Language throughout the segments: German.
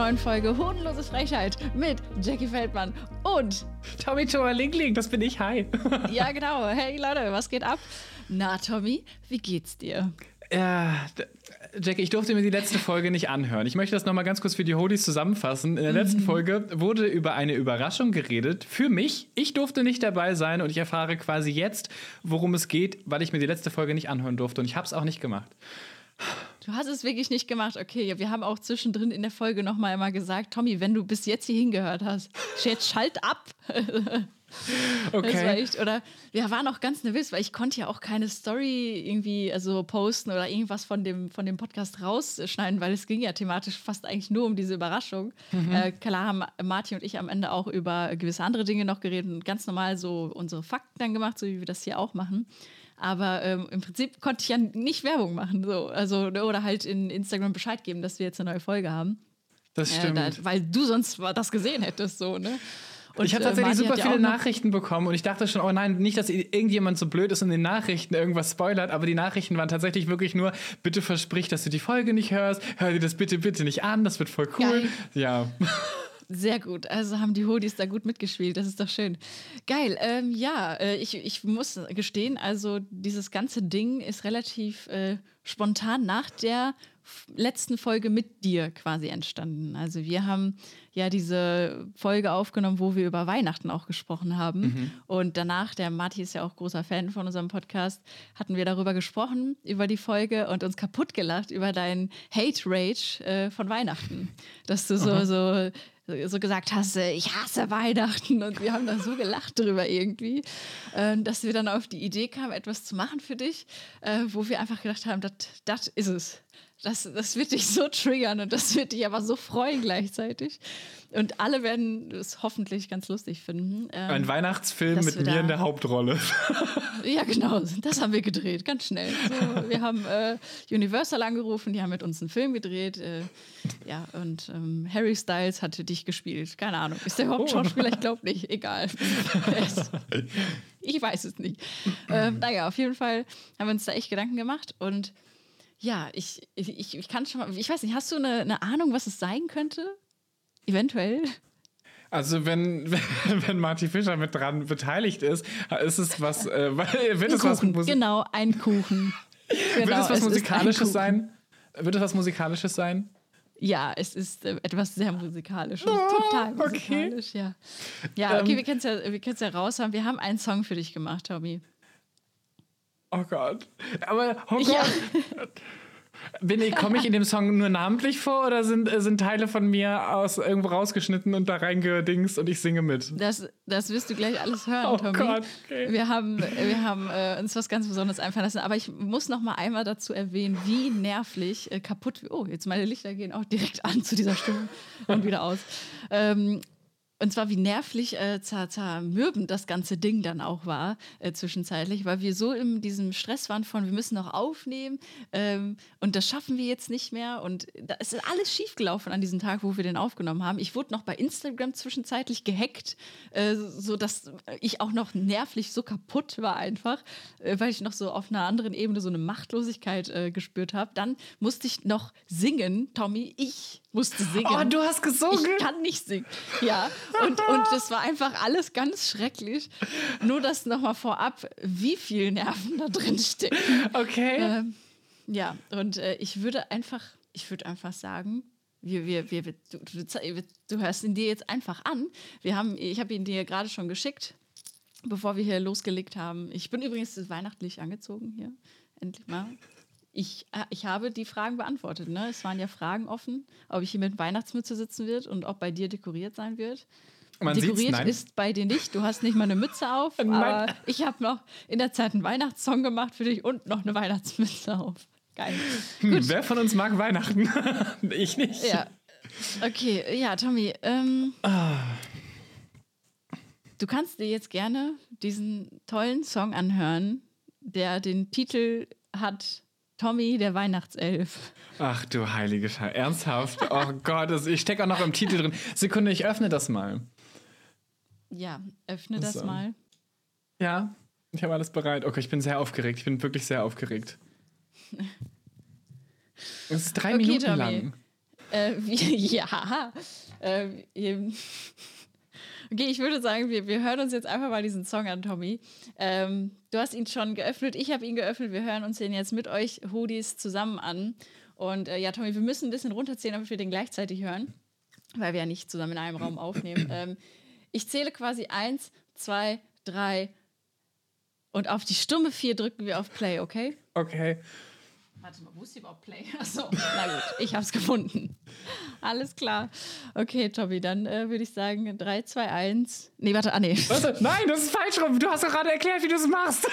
neuen Folge Hodenlose Frechheit mit Jackie Feldmann und Tommy Toa Link Link, das bin ich. Hi. ja genau, hey Leute, was geht ab? Na Tommy, wie geht's dir? Ja, d- Jackie, ich durfte mir die letzte Folge nicht anhören. Ich möchte das nochmal ganz kurz für die Holies zusammenfassen. In der letzten Folge wurde über eine Überraschung geredet. Für mich. Ich durfte nicht dabei sein und ich erfahre quasi jetzt, worum es geht, weil ich mir die letzte Folge nicht anhören durfte. Und ich habe es auch nicht gemacht. Du hast es wirklich nicht gemacht. Okay, ja, wir haben auch zwischendrin in der Folge nochmal immer gesagt, Tommy, wenn du bis jetzt hier hingehört hast, jetzt schalt ab. Das war Okay. echt, oder wir waren auch ganz nervös, weil ich konnte ja auch keine Story irgendwie also posten oder irgendwas von dem, von dem Podcast rausschneiden, weil es ging ja thematisch fast eigentlich nur um diese Überraschung. Äh, klar haben Martin und ich am Ende auch über gewisse andere Dinge noch geredet und ganz normal so unsere Fakten dann gemacht, so wie wir das hier auch machen. Aber ähm, im Prinzip konnte ich ja nicht Werbung machen, so. Also, ne, oder halt in Instagram Bescheid geben, dass wir jetzt eine neue Folge haben. Das Äh, stimmt. da, weil du sonst das gesehen hättest, so, ne? Und, ich habe äh, tatsächlich Martin super ja viele Nachrichten bekommen und ich dachte schon, oh nein, nicht, dass irgendjemand so blöd ist und in den Nachrichten irgendwas spoilert, aber die Nachrichten waren tatsächlich wirklich nur, bitte versprich, dass du die Folge nicht hörst, hör dir das bitte, bitte nicht an, das wird voll cool. Geil. Ja. Sehr gut. Also haben die Hodis da gut mitgespielt. Das ist doch schön. Geil. Ähm, ja, äh, ich, ich muss gestehen, also dieses ganze Ding ist relativ äh, spontan nach der letzten Folge mit dir quasi entstanden. Also wir haben ja diese Folge aufgenommen, wo wir über Weihnachten auch gesprochen haben. Und danach, der Marty ist ja auch großer Fan von unserem Podcast, hatten wir darüber gesprochen, über die Folge und uns kaputt gelacht über deinen Hate Rage äh, von Weihnachten. Dass du so, so so gesagt hast, äh, ich hasse Weihnachten und wir haben da so gelacht drüber irgendwie, äh, dass wir dann auf die Idee kamen, etwas zu machen für dich, äh, wo wir einfach gedacht haben, das ist es. Das, das wird dich so triggern und das wird dich aber so freuen gleichzeitig. Und alle werden es hoffentlich ganz lustig finden. Ähm, Ein Weihnachtsfilm mit mir in der Hauptrolle. ja, genau. Das haben wir gedreht, ganz schnell. So, wir haben äh, Universal angerufen, die haben mit uns einen Film gedreht. Äh, ja, und ähm, Harry Styles hatte dich gespielt. Keine Ahnung. Ist der überhaupt Oh. Schauspieler? Ich glaube nicht. Egal. Ich weiß es nicht. Ähm, naja, auf jeden Fall haben wir uns da echt Gedanken gemacht. Und ja, ich, ich, ich kann schon mal, ich weiß nicht, hast du eine, eine Ahnung, was es sein könnte? Eventuell. Also wenn, wenn Marty Fischer mit dran beteiligt ist, ist es was, äh, wird es was, Genau, ein Kuchen. wird Genau, es was ein Musikalisches sein? Wird es was Musikalisches sein? Ja, es ist äh, etwas sehr musikalisches. Oh, Total okay. musikalisch, ja. Ja, okay, Ähm. wir können es ja, wir ja raus haben. Wir haben einen Song für dich gemacht, Tommy. Oh Gott. Aber, oh Gott. Ja. Bin ich, komme ich in dem Song nur namentlich vor oder sind, äh, sind Teile von mir aus irgendwo rausgeschnitten und da reingedingst und ich singe mit? Das, das wirst du gleich alles hören, Oh Tommy. Gott, okay. Wir haben, wir haben äh, uns was ganz Besonderes einfallen lassen. Aber ich muss noch mal einmal dazu erwähnen, wie nervlich äh, kaputt. Oh, jetzt meine Lichter gehen auch direkt an zu dieser Stimme und wieder aus. Ähm, und zwar, wie nervlich äh, zer zermürbend das ganze Ding dann auch war, äh, zwischenzeitlich, weil wir so in diesem Stress waren von, wir müssen noch aufnehmen ähm, und das schaffen wir jetzt nicht mehr. Und da ist alles schiefgelaufen an diesem Tag, wo wir den aufgenommen haben. Ich wurde noch bei Instagram zwischenzeitlich gehackt, äh, so dass ich auch noch nervlich so kaputt war einfach, äh, weil ich noch so auf einer anderen Ebene so eine Machtlosigkeit äh, gespürt habe. Dann musste ich noch singen, Tommy, ich musste singen. Oh, du hast gesungen? Ich kann nicht singen. Ja, und, und das war einfach alles ganz schrecklich. Nur das nochmal vorab, wie viel Nerven da drin stecken. Okay. Ähm, ja, und äh, ich würde einfach, ich würde einfach sagen, wir, wir, wir, du, du, du hörst ihn dir jetzt einfach an. Wir haben, ich habe ihn dir gerade schon geschickt, bevor wir hier losgelegt haben. Ich bin übrigens weihnachtlich angezogen hier. Endlich mal. Ich, äh, ich habe die Fragen beantwortet. Ne? Es waren ja Fragen offen, ob ich hier mit Weihnachtsmütze sitzen wird und ob bei dir dekoriert sein wird. Man dekoriert ist bei dir nicht. Du hast nicht mal eine Mütze auf. Nein. Aber ich habe noch in der Zeit einen Weihnachtssong gemacht für dich und noch eine Weihnachtsmütze auf. Geil. Hm, wer von uns mag Weihnachten? ich nicht. Ja. Okay, ja, Tommy. Ähm, Du kannst dir jetzt gerne diesen tollen Song anhören, der den Titel hat Tommy, der Weihnachtself. Ach du heilige Scheiße. Ernsthaft? Oh Gott, ich stecke auch noch im Titel drin. Sekunde, ich öffne das mal. Ja, öffne das So. mal. Ja, ich habe alles bereit. Okay, ich bin sehr aufgeregt. Ich bin wirklich sehr aufgeregt. Es ist drei Okay, Minuten Tommy. lang. Äh, ja. Eben. Okay, ich würde sagen, wir, wir hören uns jetzt einfach mal diesen Song an, Tommy. Ähm, du hast ihn schon geöffnet, ich habe ihn geöffnet. Wir hören uns den jetzt mit euch Hoodies zusammen an. Und äh, ja, Tommy, wir müssen ein bisschen runterzählen, damit wir den gleichzeitig hören, weil wir ja nicht zusammen in einem Raum aufnehmen. ähm, ich zähle quasi eins, zwei, drei und auf die stumme vier drücken wir auf Play, okay? Okay. Warte mal, wo ist hier überhaupt Play? Achso, na gut, ich hab's gefunden. Alles klar. Okay, Tommy, dann äh, würde ich sagen 3, 2, 1. Nee, warte, ah nee. Warte, nein, das ist falsch rum. Du hast doch gerade erklärt, wie du es machst. Ja,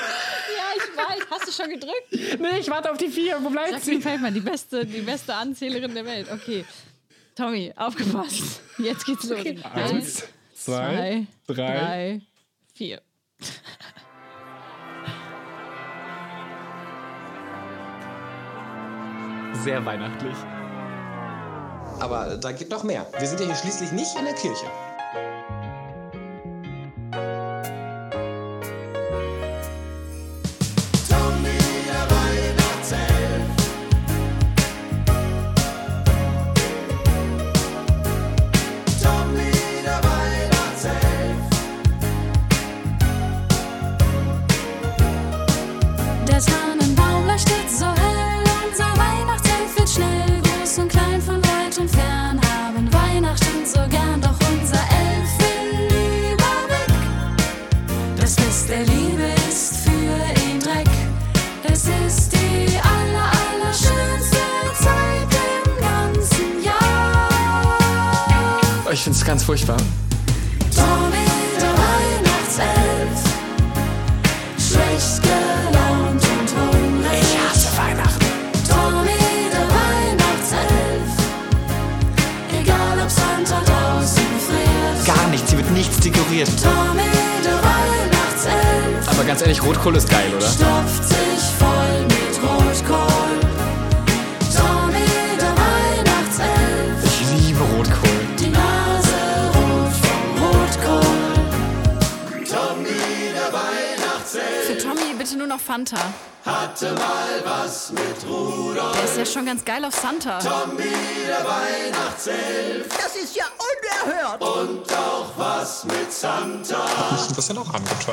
ich weiß. Hast du schon gedrückt? nee, ich warte auf die vier. Wo bleibt sie? Feldmann, die beste, die beste Anzählerin der Welt. Okay. Tommy, aufgepasst. Jetzt geht's los. Eins, zwei, drei. drei, vier. Sehr weihnachtlich. Aber da geht noch mehr. Wir sind ja hier schließlich nicht in der Kirche.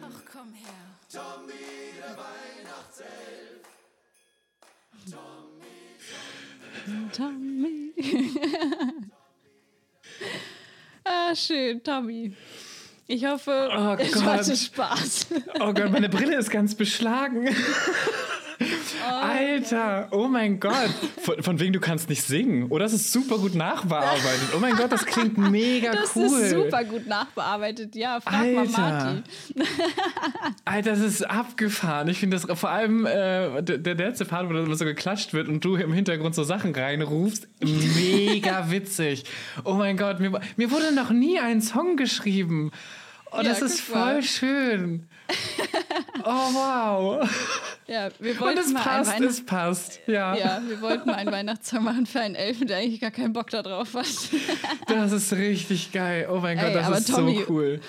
Ach, komm her. Tommy. ah, schön, Tommy. Ich hoffe, Oh es Gott. hatte Spaß. Oh Gott, meine Brille ist ganz beschlagen. Alter, oh mein Gott. Von, von wegen, du kannst nicht singen. Oder es ist super gut nachbearbeitet. Oh mein Gott, das klingt mega Das cool. ist super gut nachbearbeitet. Ja, frag mal Alter. Marty. Alter, das ist abgefahren. Ich finde das vor allem äh, der, der letzte Part, wo da so geklatscht wird und du im Hintergrund so Sachen reinrufst, mega witzig. Oh mein Gott, mir, mir wurde noch nie ein Song geschrieben. Oh, das Ja, ist guck mal. voll schön. Oh, wow. Ja, wir Und wollten es mal passt, einen es passt. Ja, ja, wir wollten mal einen Weihnachtssong machen für einen Elfen, der eigentlich gar keinen Bock da drauf hat. das ist richtig geil. Oh mein Gott, Ey, das aber ist Tommy- so cool.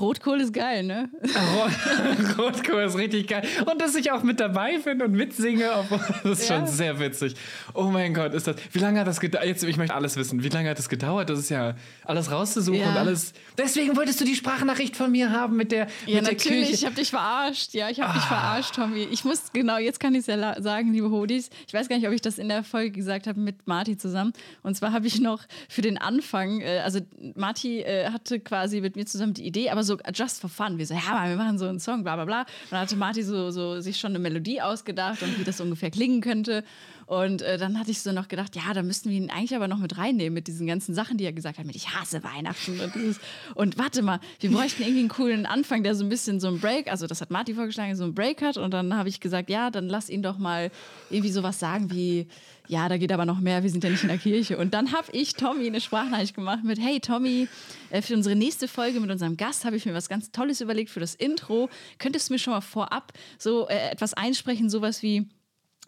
Rotkohl ist geil, ne? Rot- Rotkohl ist richtig geil. Und dass ich auch mit dabei bin und mitsinge, das ist Ja. schon sehr witzig. Oh mein Gott, ist das. Wie lange hat das gedauert? Jetzt, ich möchte alles wissen. Wie lange hat das gedauert? Das ist ja alles rauszusuchen Ja. und alles. Deswegen wolltest du die Sprachnachricht von mir haben mit der, Ja, mit der natürlich. Kirche. Ah. Ich habe dich verarscht. Ja, ich habe dich verarscht, Tommy. Ich muss, genau, jetzt kann ich es ja sagen, liebe Hodis. Ich weiß gar nicht, ob ich das in der Folge gesagt habe mit Marti zusammen. Und zwar habe ich noch für den Anfang, äh, also Marti äh, hatte quasi mit mir zusammen die Idee, aber so just for fun. Wir so, ja, wir machen so einen Song, bla bla bla. Und dann hatte Marti so, so sich schon eine Melodie ausgedacht und wie das ungefähr klingen könnte. Und äh, dann hatte ich so noch gedacht, ja, da müssten wir ihn eigentlich aber noch mit reinnehmen mit diesen ganzen Sachen, die er gesagt hat, mit ich hasse Weihnachten und dieses. Und warte mal, wir bräuchten irgendwie einen coolen Anfang, der so ein bisschen so ein Break, also das hat Marty vorgeschlagen, so ein Break hat. Und dann habe ich gesagt, ja, dann lass ihn doch mal irgendwie sowas sagen wie, ja, da geht aber noch mehr, wir sind ja nicht in der Kirche. Und dann habe ich Tommy eine Sprachnachricht gemacht mit, hey Tommy, äh, für unsere nächste Folge mit unserem Gast habe ich mir was ganz Tolles überlegt für das Intro. Könntest du mir schon mal vorab so äh, etwas einsprechen, sowas wie,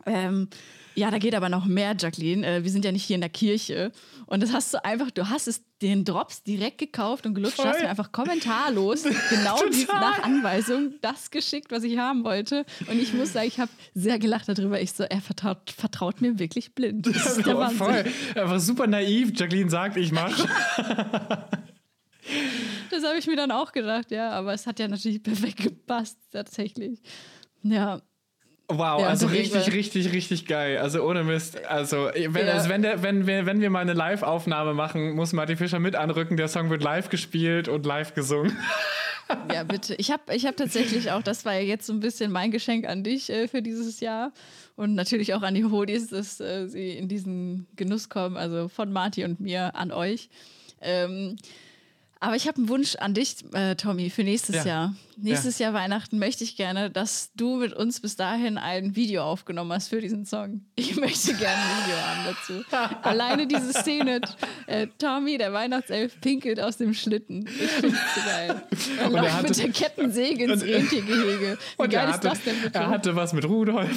ähm, ja, da geht aber noch mehr, Jacqueline. Äh, wir sind ja nicht hier in der Kirche. Und das hast du einfach, du hast es den Drops direkt gekauft und gelutscht, Voll. hast mir einfach kommentarlos genau die, nach Anweisung das geschickt, was ich haben wollte. Und ich muss sagen, ich habe sehr gelacht darüber. Ich so, er vertraut, vertraut mir wirklich blind. Das ist der Wahnsinn. voll. Einfach super naiv. Jacqueline sagt, ich mach. Das habe ich mir dann auch gedacht, ja. Aber es hat ja natürlich perfekt gepasst, tatsächlich. Ja, Wow, Ja, also richtig, deswegen- richtig, richtig geil. Also ohne Mist. Also wenn, Ja. also wenn, der, wenn, wir, wenn wir mal eine Live-Aufnahme machen, muss Martin Fischer mit anrücken. Der Song wird live gespielt und live gesungen. Ja, bitte. Ich habe ich hab tatsächlich auch, das war ja jetzt so ein bisschen mein Geschenk an dich äh, für dieses Jahr und natürlich auch an die Hodis, dass äh, sie in diesen Genuss kommen, also von Marti und mir an euch. Ähm, aber ich habe einen Wunsch an dich, äh, Tommy, für nächstes Ja. Jahr. Nächstes Jahr Weihnachten möchte ich gerne, dass du mit uns bis dahin ein Video aufgenommen hast für diesen Song. Ich möchte gerne ein Video haben dazu. Alleine diese Szene, äh, Tommy, der Weihnachtself, pinkelt aus dem Schlitten. Ich finde es geil. Er Und er hatte- mit der Kettensäge ins Rentiergehege. Wie Und geil ist hatte, das denn bitte? er hatte was mit Rudolf.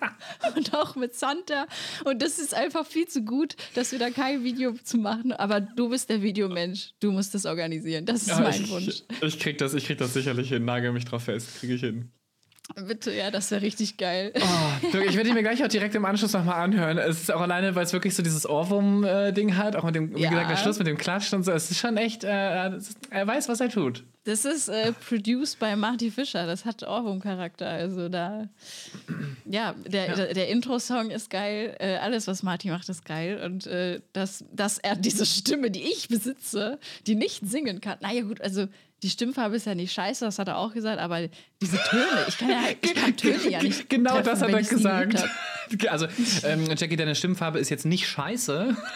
und auch mit Santa. Und das ist einfach viel zu gut, dass wir da kein Video zu machen. Aber du bist der Videomensch. Du musst das organisieren. Das ist Ja, mein ich, Wunsch. Ich krieg das, ich krieg das sicherlich hin. Nagel mich drauf fest. Kriege ich hin. Bitte, ja, das wäre richtig geil. Oh, ich werde ihn mir gleich auch direkt im Anschluss nochmal anhören. Es ist auch alleine, weil es wirklich so dieses Ohrwurm-Ding hat, auch mit dem, wie Ja. gesagt, der Schluss mit dem Klatsch und so. Es ist schon echt, äh, er weiß, was er tut. Das ist äh, produced by Marty Fischer. Das hat Ohrwurm-Charakter. Also da, ja, der, der, der Intro-Song ist geil. Äh, alles, was Marty macht, ist geil. Und äh, dass, dass er diese Stimme, die ich besitze, die nicht singen kann. Naja, gut, also die Stimmfarbe ist ja nicht scheiße, das hat er auch gesagt, aber diese Töne, ich kann ja ich kann Töne ja nicht. Genau treffen, das hat er gesagt. Also, ähm, Jackie, deine Stimmfarbe ist jetzt nicht scheiße.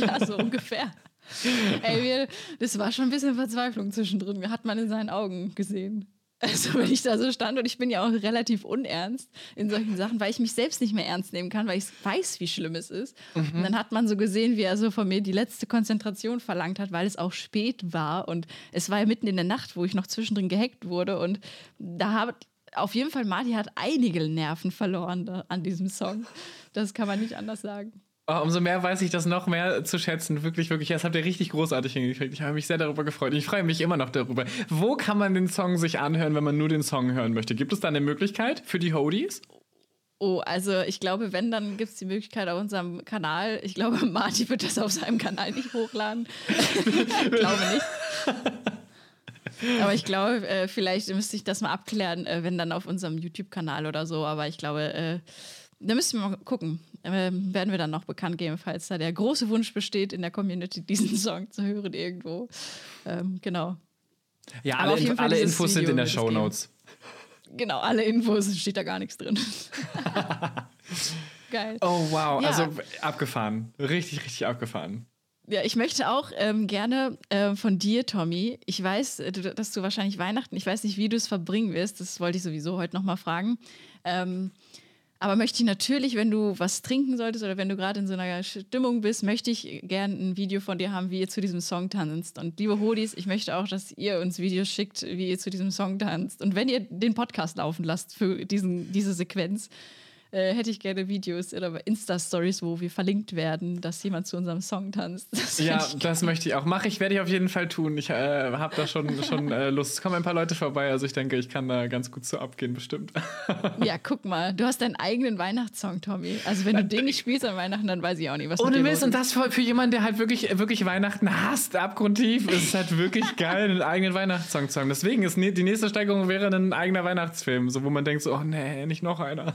Ja, so ungefähr. Ey, wir, das war schon ein bisschen Verzweiflung zwischendrin. Hat man in seinen Augen gesehen. Also, wenn ich da so stand und ich bin ja auch relativ unernst in solchen Sachen, weil ich mich selbst nicht mehr ernst nehmen kann, weil ich weiß, wie schlimm es ist. Und dann hat man so gesehen, wie er so von mir die letzte Konzentration verlangt hat, weil es auch spät war. Und es war ja mitten in der Nacht, wo ich noch zwischendrin gehackt wurde. Und da hat auf jeden Fall, Marty hat einige Nerven verloren da, an diesem Song. Das kann man nicht anders sagen. Oh, umso mehr weiß ich das noch mehr zu schätzen. Wirklich, wirklich. Das habt ihr richtig großartig hingekriegt. Ich habe mich sehr darüber gefreut. Ich freue mich immer noch darüber. Wo kann man den Song sich anhören, wenn man nur den Song hören möchte? Gibt es da eine Möglichkeit für die Hodies? Oh, also ich glaube, wenn, dann gibt es die Möglichkeit auf unserem Kanal. Ich glaube, Marty wird das auf seinem Kanal nicht hochladen. ich glaube nicht. Aber ich glaube, äh, vielleicht müsste ich das mal abklären, äh, wenn dann auf unserem YouTube-Kanal oder so. Aber ich glaube, äh, da müssen wir mal gucken. Äh, werden wir dann noch bekannt geben, falls da der große Wunsch besteht, in der Community diesen Song zu hören irgendwo. Ähm, genau. Ja, alle, Fall alle Infos sind Video in der Show. Notes. Genau, alle Infos steht da gar nichts drin. Geil. Oh, wow. Ja. Also abgefahren. Richtig, richtig abgefahren. Ja, ich möchte auch ähm, gerne äh, von dir, Tommy. Ich weiß, äh, du, dass du wahrscheinlich Weihnachten, ich weiß nicht, wie du es verbringen wirst, das wollte ich sowieso heute nochmal fragen. Ähm, Aber möchte ich natürlich, wenn du was trinken solltest oder wenn du gerade in so einer Stimmung bist, möchte ich gern ein Video von dir haben, wie ihr zu diesem Song tanzt. Und liebe Hodis, ich möchte auch, dass ihr uns Videos schickt, wie ihr zu diesem Song tanzt. Und wenn ihr den Podcast laufen lasst für diesen, diese Sequenz, äh, hätte ich gerne Videos oder Insta-Stories, wo wir verlinkt werden, dass jemand zu unserem Song tanzt. Das Ja, das möchte ich auch. Mache ich, werde ich auf jeden Fall tun. Ich äh, habe da schon, schon äh, Lust. Es kommen ein paar Leute vorbei, also ich denke, ich kann da ganz gut so abgehen, bestimmt. Ja, guck mal, du hast deinen eigenen Weihnachtssong, Tommy. Also wenn du den nicht spielst an Weihnachten, dann weiß ich auch nicht, was mit Ohne Mist, und das für, für jemanden, der halt wirklich, wirklich Weihnachten hasst, abgrundtief, ist es halt wirklich geil, einen eigenen Weihnachtssong zu haben. Deswegen ist ne, die nächste Steigerung wäre ein eigener Weihnachtsfilm, so wo man denkt so, oh nee, nicht noch einer.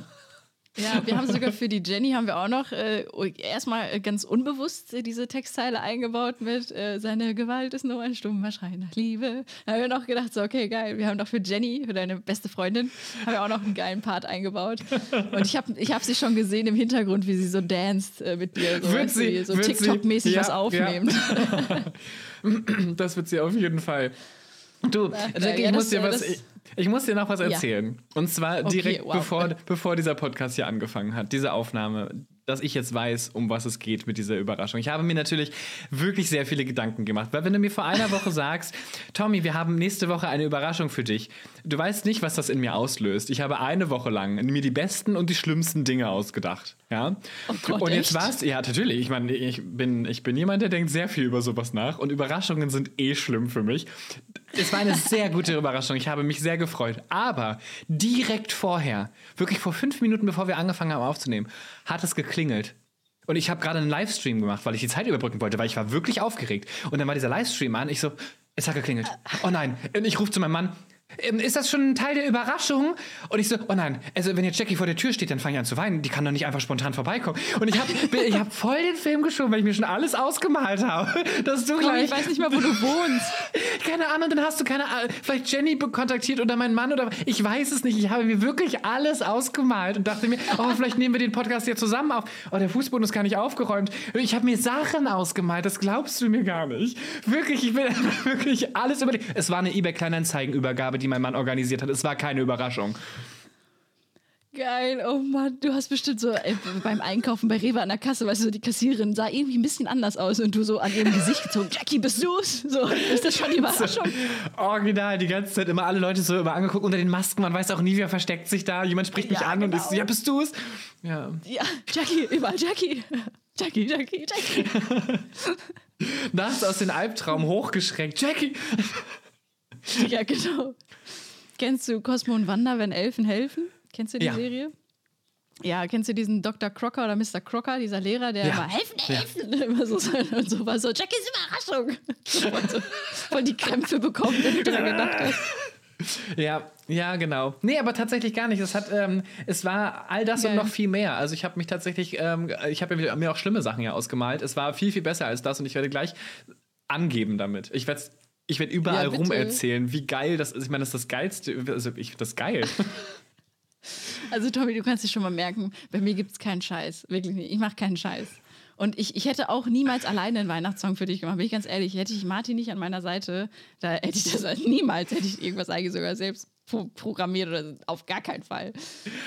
Ja, wir haben sogar für die Jenny haben wir auch noch äh, erstmal ganz unbewusst diese Textzeile eingebaut mit äh, seine Gewalt ist nur ein stummer Schrei nach Liebe. Da haben wir noch gedacht, so okay, geil, wir haben doch für Jenny, für deine beste Freundin, haben wir auch noch einen geilen Part eingebaut. Und ich habe ich hab sie schon gesehen im Hintergrund, wie sie so danced äh, mit dir, so, Wird sie, so. TikTok-mäßig Ja, was aufnimmt. Das wird sie auf jeden Fall. Du, Jackie, ja, ich, muss dir was, ich, ich muss dir noch was erzählen. Und zwar Okay, direkt wow. bevor, bevor dieser Podcast hier angefangen hat, diese Aufnahme, dass ich jetzt weiß, um was es geht mit dieser Überraschung. Ich habe mir natürlich wirklich sehr viele Gedanken gemacht, weil wenn du mir vor einer Woche sagst, Tommy, wir haben nächste Woche eine Überraschung für dich, du weißt nicht, was das in mir auslöst. Ich habe eine Woche lang mir die besten und die schlimmsten Dinge ausgedacht. Ja? Oh Gott, und jetzt war es, ja, natürlich. Ich meine, ich bin, ich bin jemand, der denkt sehr viel über sowas nach und Überraschungen sind eh schlimm für mich. Es war eine sehr gute Überraschung. Ich habe mich sehr gefreut. Aber direkt vorher, wirklich vor fünf Minuten, bevor wir angefangen haben aufzunehmen, hat es geklingelt. Und ich habe gerade einen Livestream gemacht, weil ich die Zeit überbrücken wollte, weil ich war wirklich aufgeregt. Und dann war dieser Livestream an. Ich so, es hat geklingelt. Oh nein. Und ich rufe zu meinem Mann. "Ähm, Ist das schon ein Teil der Überraschung? Und ich so, oh nein, also wenn jetzt Jackie vor der Tür steht, dann fange ich an zu weinen. Die kann doch nicht einfach spontan vorbeikommen. Und ich habe ich hab voll den Film geschoben, weil ich mir schon alles ausgemalt habe. Dass du gleich ich weiß nicht mal, wo du wohnst. keine Ahnung, dann hast du keine Ahnung, vielleicht Jenny kontaktiert oder mein Mann oder ich weiß es nicht. Ich habe mir wirklich alles ausgemalt und dachte mir, oh, vielleicht nehmen wir den Podcast ja zusammen auf. Oh, der Fußboden ist gar nicht aufgeräumt. Ich habe mir Sachen ausgemalt, das glaubst du mir gar nicht. Wirklich, ich bin wirklich alles überlegt. Es war eine eBay Kleinanzeigenübergabe, die mein Mann organisiert hat. Es war keine Überraschung. Geil, oh Mann, du hast bestimmt so äh, beim Einkaufen bei Rewe an der Kasse, weißt du, so die Kassiererin sah irgendwie ein bisschen anders aus und du so an ihrem Gesicht gezogen, Jackie, bist du's? So, ist das schon die Überraschung? Original, die ganze Zeit immer alle Leute so immer angeguckt unter den Masken. Man weiß auch nie, wer versteckt sich da. Jemand spricht mich Ja, an und ich so, genau. ja, bist du's? Ja. Ja, Jackie, überall Jackie. Jackie, Jackie, Jackie. Nachts aus dem Albtraum hochgeschreckt. Jackie! Ja, genau. Kennst du Cosmo und Wanda, wenn Elfen helfen? Kennst du die Ja. Serie? Ja, kennst du diesen Dr. Crocker oder Mr. Crocker, dieser Lehrer, der Ja. immer helfen, helfen, immer so sein und so war so, Jackies Überraschung. Und so, voll die Krämpfe bekommen, wenn du daran gedacht hast. Ja, ja, genau. Nee, aber tatsächlich gar nicht. Es hat, ähm, es war all das Geil. und noch viel mehr. Also ich habe mich tatsächlich, ähm, ich habe mir auch schlimme Sachen ja ausgemalt. Es war viel, viel besser als das und ich werde gleich angeben damit. Ich werde ich werd überall Ja, bitte. rum erzählen, wie geil das ist. Ich meine, das ist das Geilste. Also ich finde das geil. Also Tommy, du kannst dir schon mal merken, bei mir gibt es keinen Scheiß. Wirklich nicht. Ich mache keinen Scheiß. Und ich, ich hätte auch niemals alleine einen Weihnachtssong für dich gemacht, bin ich ganz ehrlich. Hätte ich Martin nicht an meiner Seite, da hätte ich das halt niemals, hätte ich irgendwas eigentlich sogar selbst pro programmiert oder auf gar keinen Fall.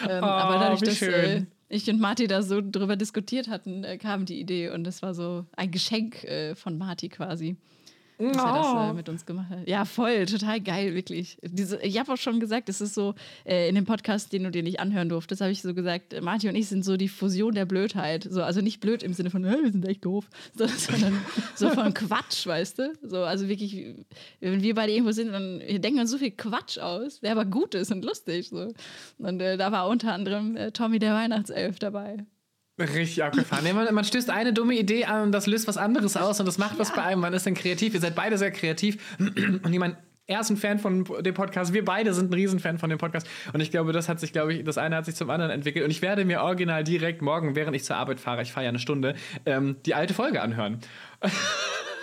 Ähm, aber dadurch, dass äh, ich und Marti da so drüber diskutiert hatten, äh, kam die Idee und das war so ein Geschenk äh, von Marti quasi. Dass er das äh, mit uns gemacht hat. Ja, voll, total geil, wirklich. Diese, ich habe auch schon gesagt, es ist so, äh, in dem Podcast, den du dir nicht anhören durftest, habe ich so gesagt, äh, Martin und ich sind so die Fusion der Blödheit. So, also nicht blöd im Sinne von, "Hä, wir sind echt doof, so, sondern so von Quatsch, weißt du? So, also wirklich, wenn wir beide irgendwo sind, dann denken wir uns so viel Quatsch aus, der aber gut ist und lustig. So. Und äh, da war unter anderem äh, Tommy der Weihnachtself dabei. Richtig abgefahren. Nee, man, man stößt eine dumme Idee an und das löst was anderes aus und das macht was bei einem. Man ist dann kreativ. Ihr seid beide sehr kreativ. Und jemand, er ist ein Fan von dem Podcast. Wir beide sind ein Riesenfan von dem Podcast. Und ich glaube, das hat sich, glaube ich, das eine hat sich zum anderen entwickelt. Und ich werde mir original direkt morgen, während ich zur Arbeit fahre, ich fahre ja eine Stunde, ähm, die alte Folge anhören.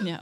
Ja.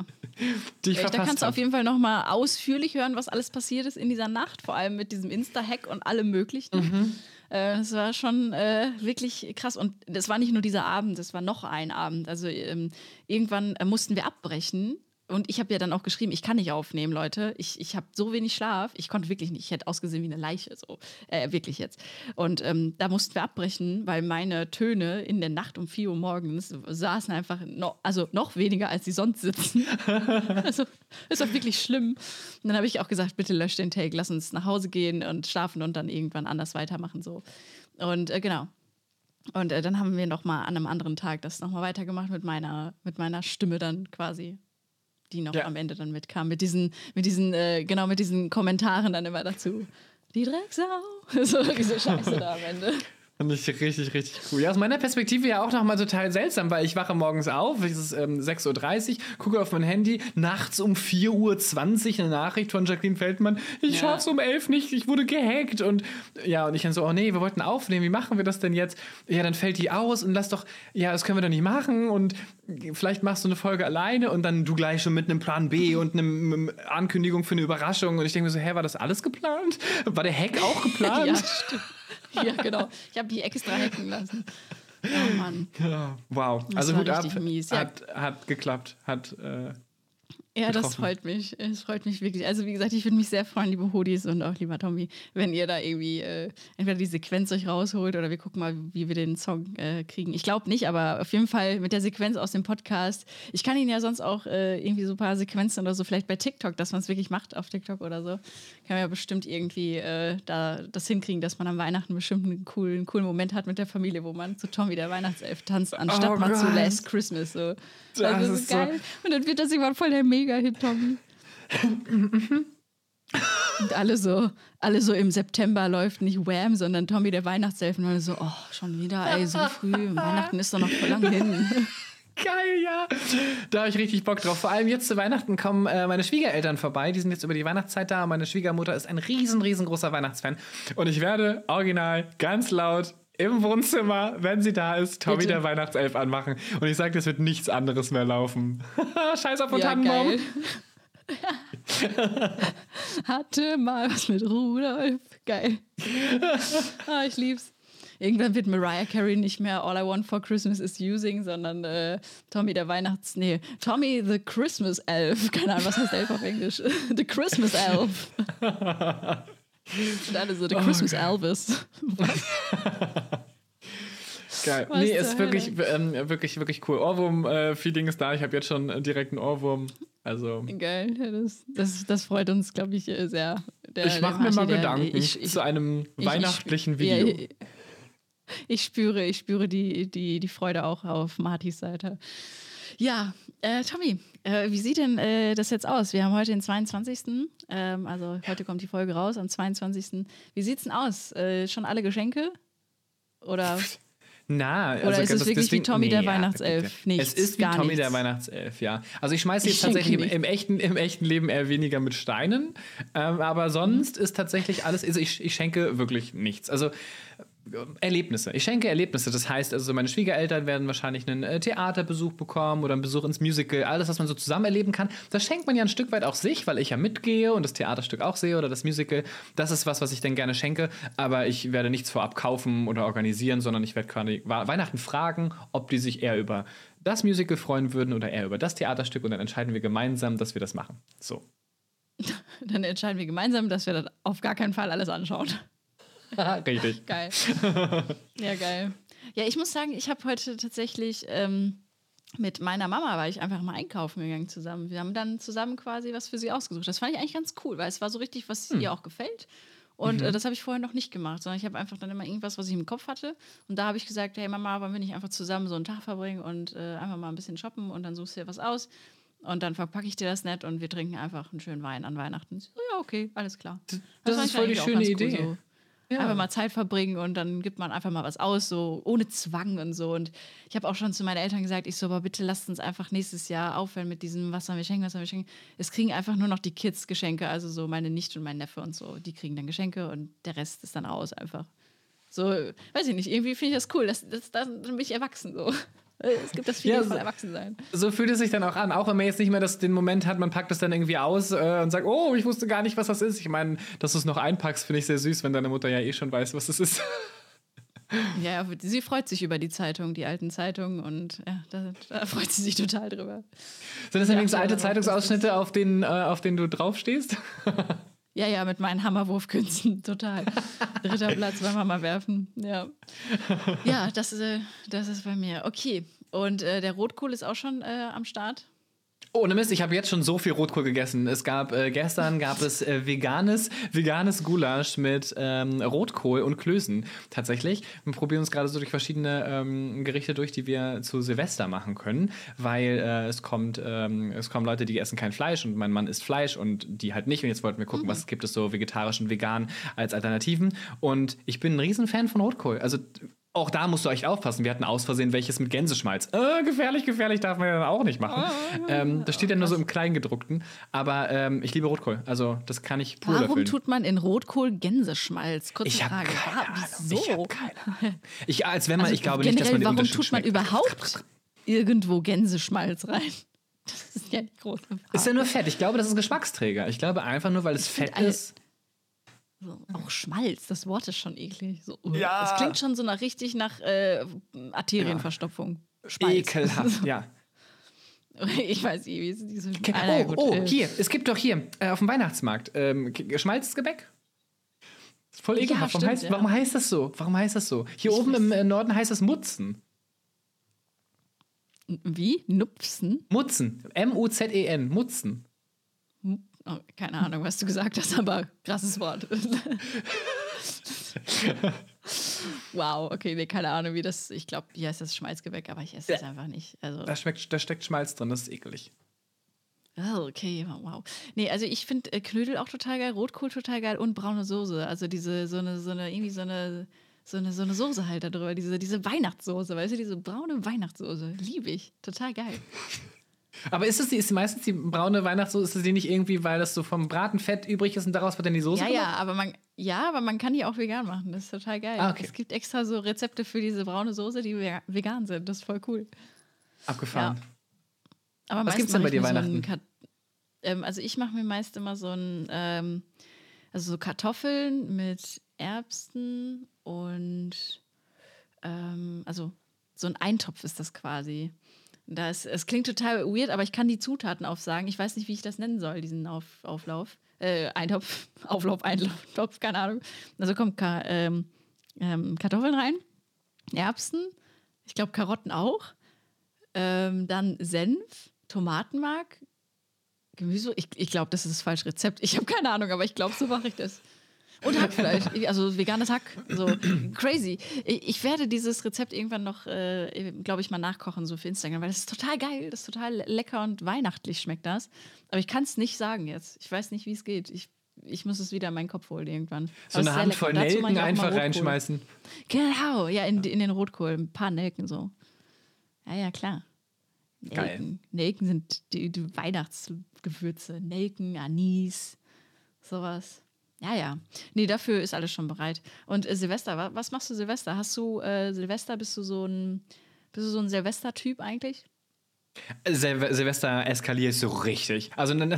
Die ich Da kannst du hab. auf jeden Fall nochmal ausführlich hören, was alles passiert ist in dieser Nacht, vor allem mit diesem Insta-Hack und allem Möglichen. Mhm. Äh, Das war schon äh, wirklich krass. Und das war nicht nur dieser Abend, das war noch ein Abend. Also ähm, irgendwann äh, mussten wir abbrechen. Und ich habe ja dann auch geschrieben, ich kann nicht aufnehmen, Leute. Ich, ich habe so wenig Schlaf, ich konnte wirklich nicht. Ich hätte ausgesehen wie eine Leiche, so. Äh, wirklich jetzt. Und ähm, da mussten wir abbrechen, weil meine Töne in der Nacht um 4 Uhr morgens saßen einfach noch, also noch weniger, als sie sonst sitzen. also, ist auch wirklich schlimm. Und dann habe ich auch gesagt, bitte lösch den Take, lass uns nach Hause gehen und schlafen und dann irgendwann anders weitermachen, so. Und äh, genau. Und äh, dann haben wir noch mal an einem anderen Tag das noch mal weitergemacht mit meiner, mit meiner Stimme dann quasi die noch Ja. am Ende dann mitkam, mit diesen, mit diesen, äh, genau, mit diesen Kommentaren dann immer dazu. Die Drecksau. So diese Scheiße da am Ende. Fand ich richtig, richtig cool. Ja, aus meiner Perspektive ja auch nochmal total seltsam, weil ich wache morgens auf, es ist ähm, 6.30 Uhr, gucke auf mein Handy, nachts um 4.20 Uhr eine Nachricht von Jacqueline Feldmann, ich Ja. schaff's um 11 nicht, ich wurde gehackt und ja, und ich dann so, oh nee, wir wollten aufnehmen, wie machen wir das denn jetzt? Ja, dann fällt die aus und lass doch, ja, das können wir doch nicht machen und vielleicht machst du eine Folge alleine und dann du gleich schon mit einem Plan B und einem, Ankündigung für eine Überraschung und ich denke mir so, hä, war das alles geplant? War der Hack auch geplant? Ja, stimmt. Ja, genau. Ich habe die extra hacken lassen. Oh Mann. Ja, wow. Das also Hut ab, mies, ja. hat, hat geklappt, hat äh, Ja, das getroffen. freut mich. Es freut mich wirklich. Also, wie gesagt, ich würde mich sehr freuen, liebe Hodis und auch lieber Tommy, wenn ihr da irgendwie äh, entweder die Sequenz euch rausholt oder wir gucken mal, wie wir den Song äh, kriegen. Ich glaube nicht, aber auf jeden Fall mit der Sequenz aus dem Podcast. Ich kann Ihnen ja sonst auch äh, irgendwie so ein paar Sequenzen oder so, vielleicht bei TikTok, dass man es wirklich macht auf TikTok oder so. Kann man ja bestimmt irgendwie äh, da das hinkriegen, dass man am Weihnachten bestimmt einen coolen, coolen Moment hat mit der Familie, wo man zu Tommy der Weihnachtself tanzt, anstatt Oh mal zu. Last Christmas. So. Das also, ist so so- geil. Und dann wird das irgendwann voll der Mega-Hit, Tommy. Und alle so, alle so im September läuft nicht Wham, sondern Tommy der Weihnachtself. Und alle so, oh, schon wieder, ey, so früh. Weihnachten ist doch noch voll lang hin. geil, ja. Da habe ich richtig Bock drauf. Vor allem jetzt zu Weihnachten kommen äh, meine Schwiegereltern vorbei. Die sind jetzt über die Weihnachtszeit da. Meine Schwiegermutter ist ein riesen, riesengroßer Weihnachtsfan. Und ich werde original ganz laut im Wohnzimmer, wenn sie da ist, Tommy Bitte. der Weihnachtself anmachen. Und ich sage, es wird nichts anderes mehr laufen. Scheiß auf den Ja, Tannenbaum. Hatte mal was mit Rudolf. Geil. Ah, ich lieb's. Irgendwann wird Mariah Carey nicht mehr All I Want for Christmas is You singen, sondern äh, Tommy der Weihnachts... Nee, Tommy the Christmas Elf. Keine Ahnung, was heißt Elf auf Englisch? the Christmas Elf. Und alle so, the Oh, Christmas Elvis. Geil. Was nee, ist wirklich, ähm, wirklich, wirklich cool. Ohrwurm-Feeling ist da. Ich habe jetzt schon äh, direkt einen Ohrwurm. Also, Geil, ja, das, das, das freut uns, glaube ich, äh, sehr. Der- ich mache der mir mal der- Gedanken ich- ich- zu einem ich- weihnachtlichen ich, Video. Ja, ich, ich spüre, ich spüre die, die, die Freude auch auf Martis Seite. Ja, äh, Tommy, äh, wie sieht denn äh, das jetzt aus? Wir haben heute den 22. Ähm, also heute kommt die Folge raus, am 22. Wie sieht's denn aus? Äh, schon alle Geschenke? Oder Na, also Oder ist es wirklich wie Tommy der ja, Weihnachtself? Nichts, es ist wie gar Tommy nichts. der Weihnachtself, ja. Also ich schmeiße Ich jetzt tatsächlich im, im, echten, im echten Leben eher weniger mit Steinen, ähm, aber sonst ist tatsächlich alles, also ich, ich schenke wirklich nichts. Also Erlebnisse. Ich schenke Erlebnisse. Das heißt, also meine Schwiegereltern werden wahrscheinlich einen äh, Theaterbesuch bekommen oder einen Besuch ins Musical. Alles, was man so zusammen erleben kann. Das schenkt man ja ein Stück weit auch sich, weil ich ja mitgehe und das Theaterstück auch sehe oder das Musical. Das ist was, was ich dann gerne schenke. Aber ich werde nichts vorab kaufen oder organisieren, sondern ich werde quasi Weihnachten fragen, ob die sich eher über das Musical freuen würden oder eher über das Theaterstück. Und dann entscheiden wir gemeinsam, dass wir das machen. So. dann entscheiden wir gemeinsam, dass wir das auf gar keinen Fall alles anschauen. Richtig. Geil. ja, geil. Ja, ich muss sagen, ich habe heute tatsächlich ähm, mit meiner Mama war ich einfach mal einkaufen gegangen zusammen. Wir haben dann zusammen quasi was für sie ausgesucht. Das fand ich eigentlich ganz cool, weil es war so richtig, was ihr auch gefällt. Und äh, das habe ich vorher noch nicht gemacht, sondern ich habe einfach dann immer irgendwas, was ich im Kopf hatte. Und da habe ich gesagt, hey Mama, wollen wir nicht einfach zusammen so einen Tag verbringen und äh, einfach mal ein bisschen shoppen und dann suchst du dir was aus. Und dann verpacke ich dir das nett und wir trinken einfach einen schönen Wein an Weihnachten. So, ja, okay, alles klar. das fand ist voll die schöne cool, Idee. so. Einfach mal Zeit verbringen und dann gibt man einfach mal was aus, so ohne Zwang und so. Und ich habe auch schon zu meinen Eltern gesagt, ich so, aber bitte lasst uns einfach nächstes Jahr aufhören mit diesem, was sollen wir schenken, was sollen wir schenken. Es kriegen einfach nur noch die Kids Geschenke, also so meine Nichte und mein Neffe und so. Die kriegen dann Geschenke und der Rest ist dann aus einfach. So, weiß ich nicht, irgendwie finde ich das cool. Das, das, das, dann bin ich erwachsen so. Es gibt das Feeling Ja, von so- Erwachsensein. So fühlt es sich dann auch an, auch wenn man jetzt nicht mehr das, den Moment hat, man packt es dann irgendwie aus äh, und sagt, oh, ich wusste gar nicht, was das ist. Ich meine, dass du es noch einpackst, finde ich sehr süß, wenn deine Mutter ja eh schon weiß, was es ist. Ja, ja, sie freut sich über die Zeitung, die alten Zeitungen und ja, da, da freut sie sich total drüber. Sind das übrigens ja, alte Zeitungsausschnitte, auf denen, äh, auf denen du draufstehst? Ja, ja, mit meinen Hammerwurfkünsten, total. Dritter Platz beim Hammerwerfen, ja. Ja, das, äh, das ist bei mir. Okay, und äh, der Rotkohl ist auch schon äh, am Start. Ohne Mist, ich habe jetzt schon so viel Rotkohl gegessen. Es gab äh, gestern gab es äh, veganes, veganes Gulasch mit ähm, Rotkohl und Klößen. Tatsächlich. Wir probieren uns gerade so durch verschiedene ähm, Gerichte durch, die wir zu Silvester machen können, weil äh, es kommt, ähm, es kommen Leute, die essen kein Fleisch und mein Mann isst Fleisch und die halt nicht. Und jetzt wollten wir gucken, was gibt es so vegetarisch und vegan als Alternativen. Und ich bin ein Riesenfan von Rotkohl. Also auch da musst du echt aufpassen. Wir hatten aus Versehen welches mit Gänseschmalz. Äh, gefährlich, gefährlich, darf man ja dann auch nicht machen. ähm, das steht ja nur so im Kleingedruckten. Aber ähm, ich liebe Rotkohl. Also, das kann ich pur Warum löffeln. tut man in Rotkohl Gänseschmalz? Kurze ich Frage. keine Ahnung. Wieso? Ich habe keine. Ich, als wenn man, Also ich glaube nicht, dass generell, man den warum tut man schmeckt. überhaupt irgendwo Gänseschmalz rein? Das ist ja die große Frage. Ist ja nur Fett. Ich glaube, das ist Geschmacksträger. Ich glaube einfach nur, weil es Fett all- ist. So, auch Schmalz, das Wort ist schon eklig. So, uh, Ja. Das klingt schon so nach richtig nach äh, Arterienverstopfung. Schmalz. Ekelhaft, ja. Ich weiß nicht, wie es diese. Okay. Ah, Oh, oh, äh, hier, es gibt doch hier äh, auf dem Weihnachtsmarkt ähm, geschmalztes Gebäck. Voll Ja, ekelhaft. warum, stimmt, heißt, ja. warum heißt das so? Warum heißt das so? Hier Ich oben im äh, Norden heißt das Mutzen. Wie? Nupsen? Mutzen. M-U-Z-E-N. Mutzen. Oh, keine Ahnung, was du gesagt hast, aber krasses Wort. wow, okay, nee, keine Ahnung, wie das. Ich glaube, hier heißt das Schmalzgebäck, aber ich esse es einfach nicht. Also, Da, schmeckt, da steckt Schmalz drin, das ist ekelig. oh, okay, wow. Nee, also ich finde äh, Knödel auch total geil, Rotkohl total geil und braune Soße. Also diese, so eine, so eine, irgendwie so eine. So eine, so eine Soße halt da drüber, diese, diese Weihnachtssoße, weißt du, diese braune Weihnachtssoße. Liebe ich. Total geil. Aber ist es die, ist meistens die braune Weihnachtssoße, ist es die nicht irgendwie, weil das so vom Bratenfett übrig ist und daraus wird dann die Soße Ja, ja, gemacht? aber man, ja, aber man kann die auch vegan machen. Das ist total geil. Ah, okay. Es gibt extra so Rezepte für diese braune Soße, die vega- vegan sind. Das ist voll cool. Abgefahren. Ja. Aber Was gibt's denn bei dir so Weihnachten? Kat- ähm, also ich mache mir meist immer so ein, ähm, also so Kartoffeln mit Erbsen und ähm, also so ein Eintopf ist das quasi. Da ist, es klingt total weird, aber ich kann die Zutaten aufsagen. Ich weiß nicht, wie ich das nennen soll, diesen Auf, Auflauf. Äh, Eintopf, Auflauf, Eintopf, keine Ahnung. Also kommt Ka ähm, ähm, Kartoffeln rein, Erbsen, ich glaube Karotten auch. Ähm, dann Senf, Tomatenmark, Gemüse. Ich, ich glaube, das ist das falsche Rezept. Ich habe keine Ahnung, aber ich glaube, so mache ich das. Und Hackfleisch, also veganes Hack. So crazy. Ich, werde dieses Rezept irgendwann noch, äh, glaube ich, mal nachkochen, so für Instagram, weil das ist total geil, das ist total lecker und weihnachtlich schmeckt das. Aber ich kann es nicht sagen jetzt. Ich weiß nicht, wie es geht. Ich, ich muss es wieder in meinen Kopf holen irgendwann. So eine Handvoll Nelken einfach reinschmeißen. Genau, ja, in, in den Rotkohl. Ein paar Nelken so. Ja, ja, klar. Geil. Nelken. Nelken sind die, die Weihnachtsgewürze. Nelken, Anis, sowas. Ja, ja. Nee, dafür ist alles schon bereit. Und äh, Silvester, wa was machst du Silvester? Hast du äh, Silvester, bist du so ein, bist du so ein Silvester-Typ eigentlich? Sil Silvester eskaliert so richtig. Also ne, ne,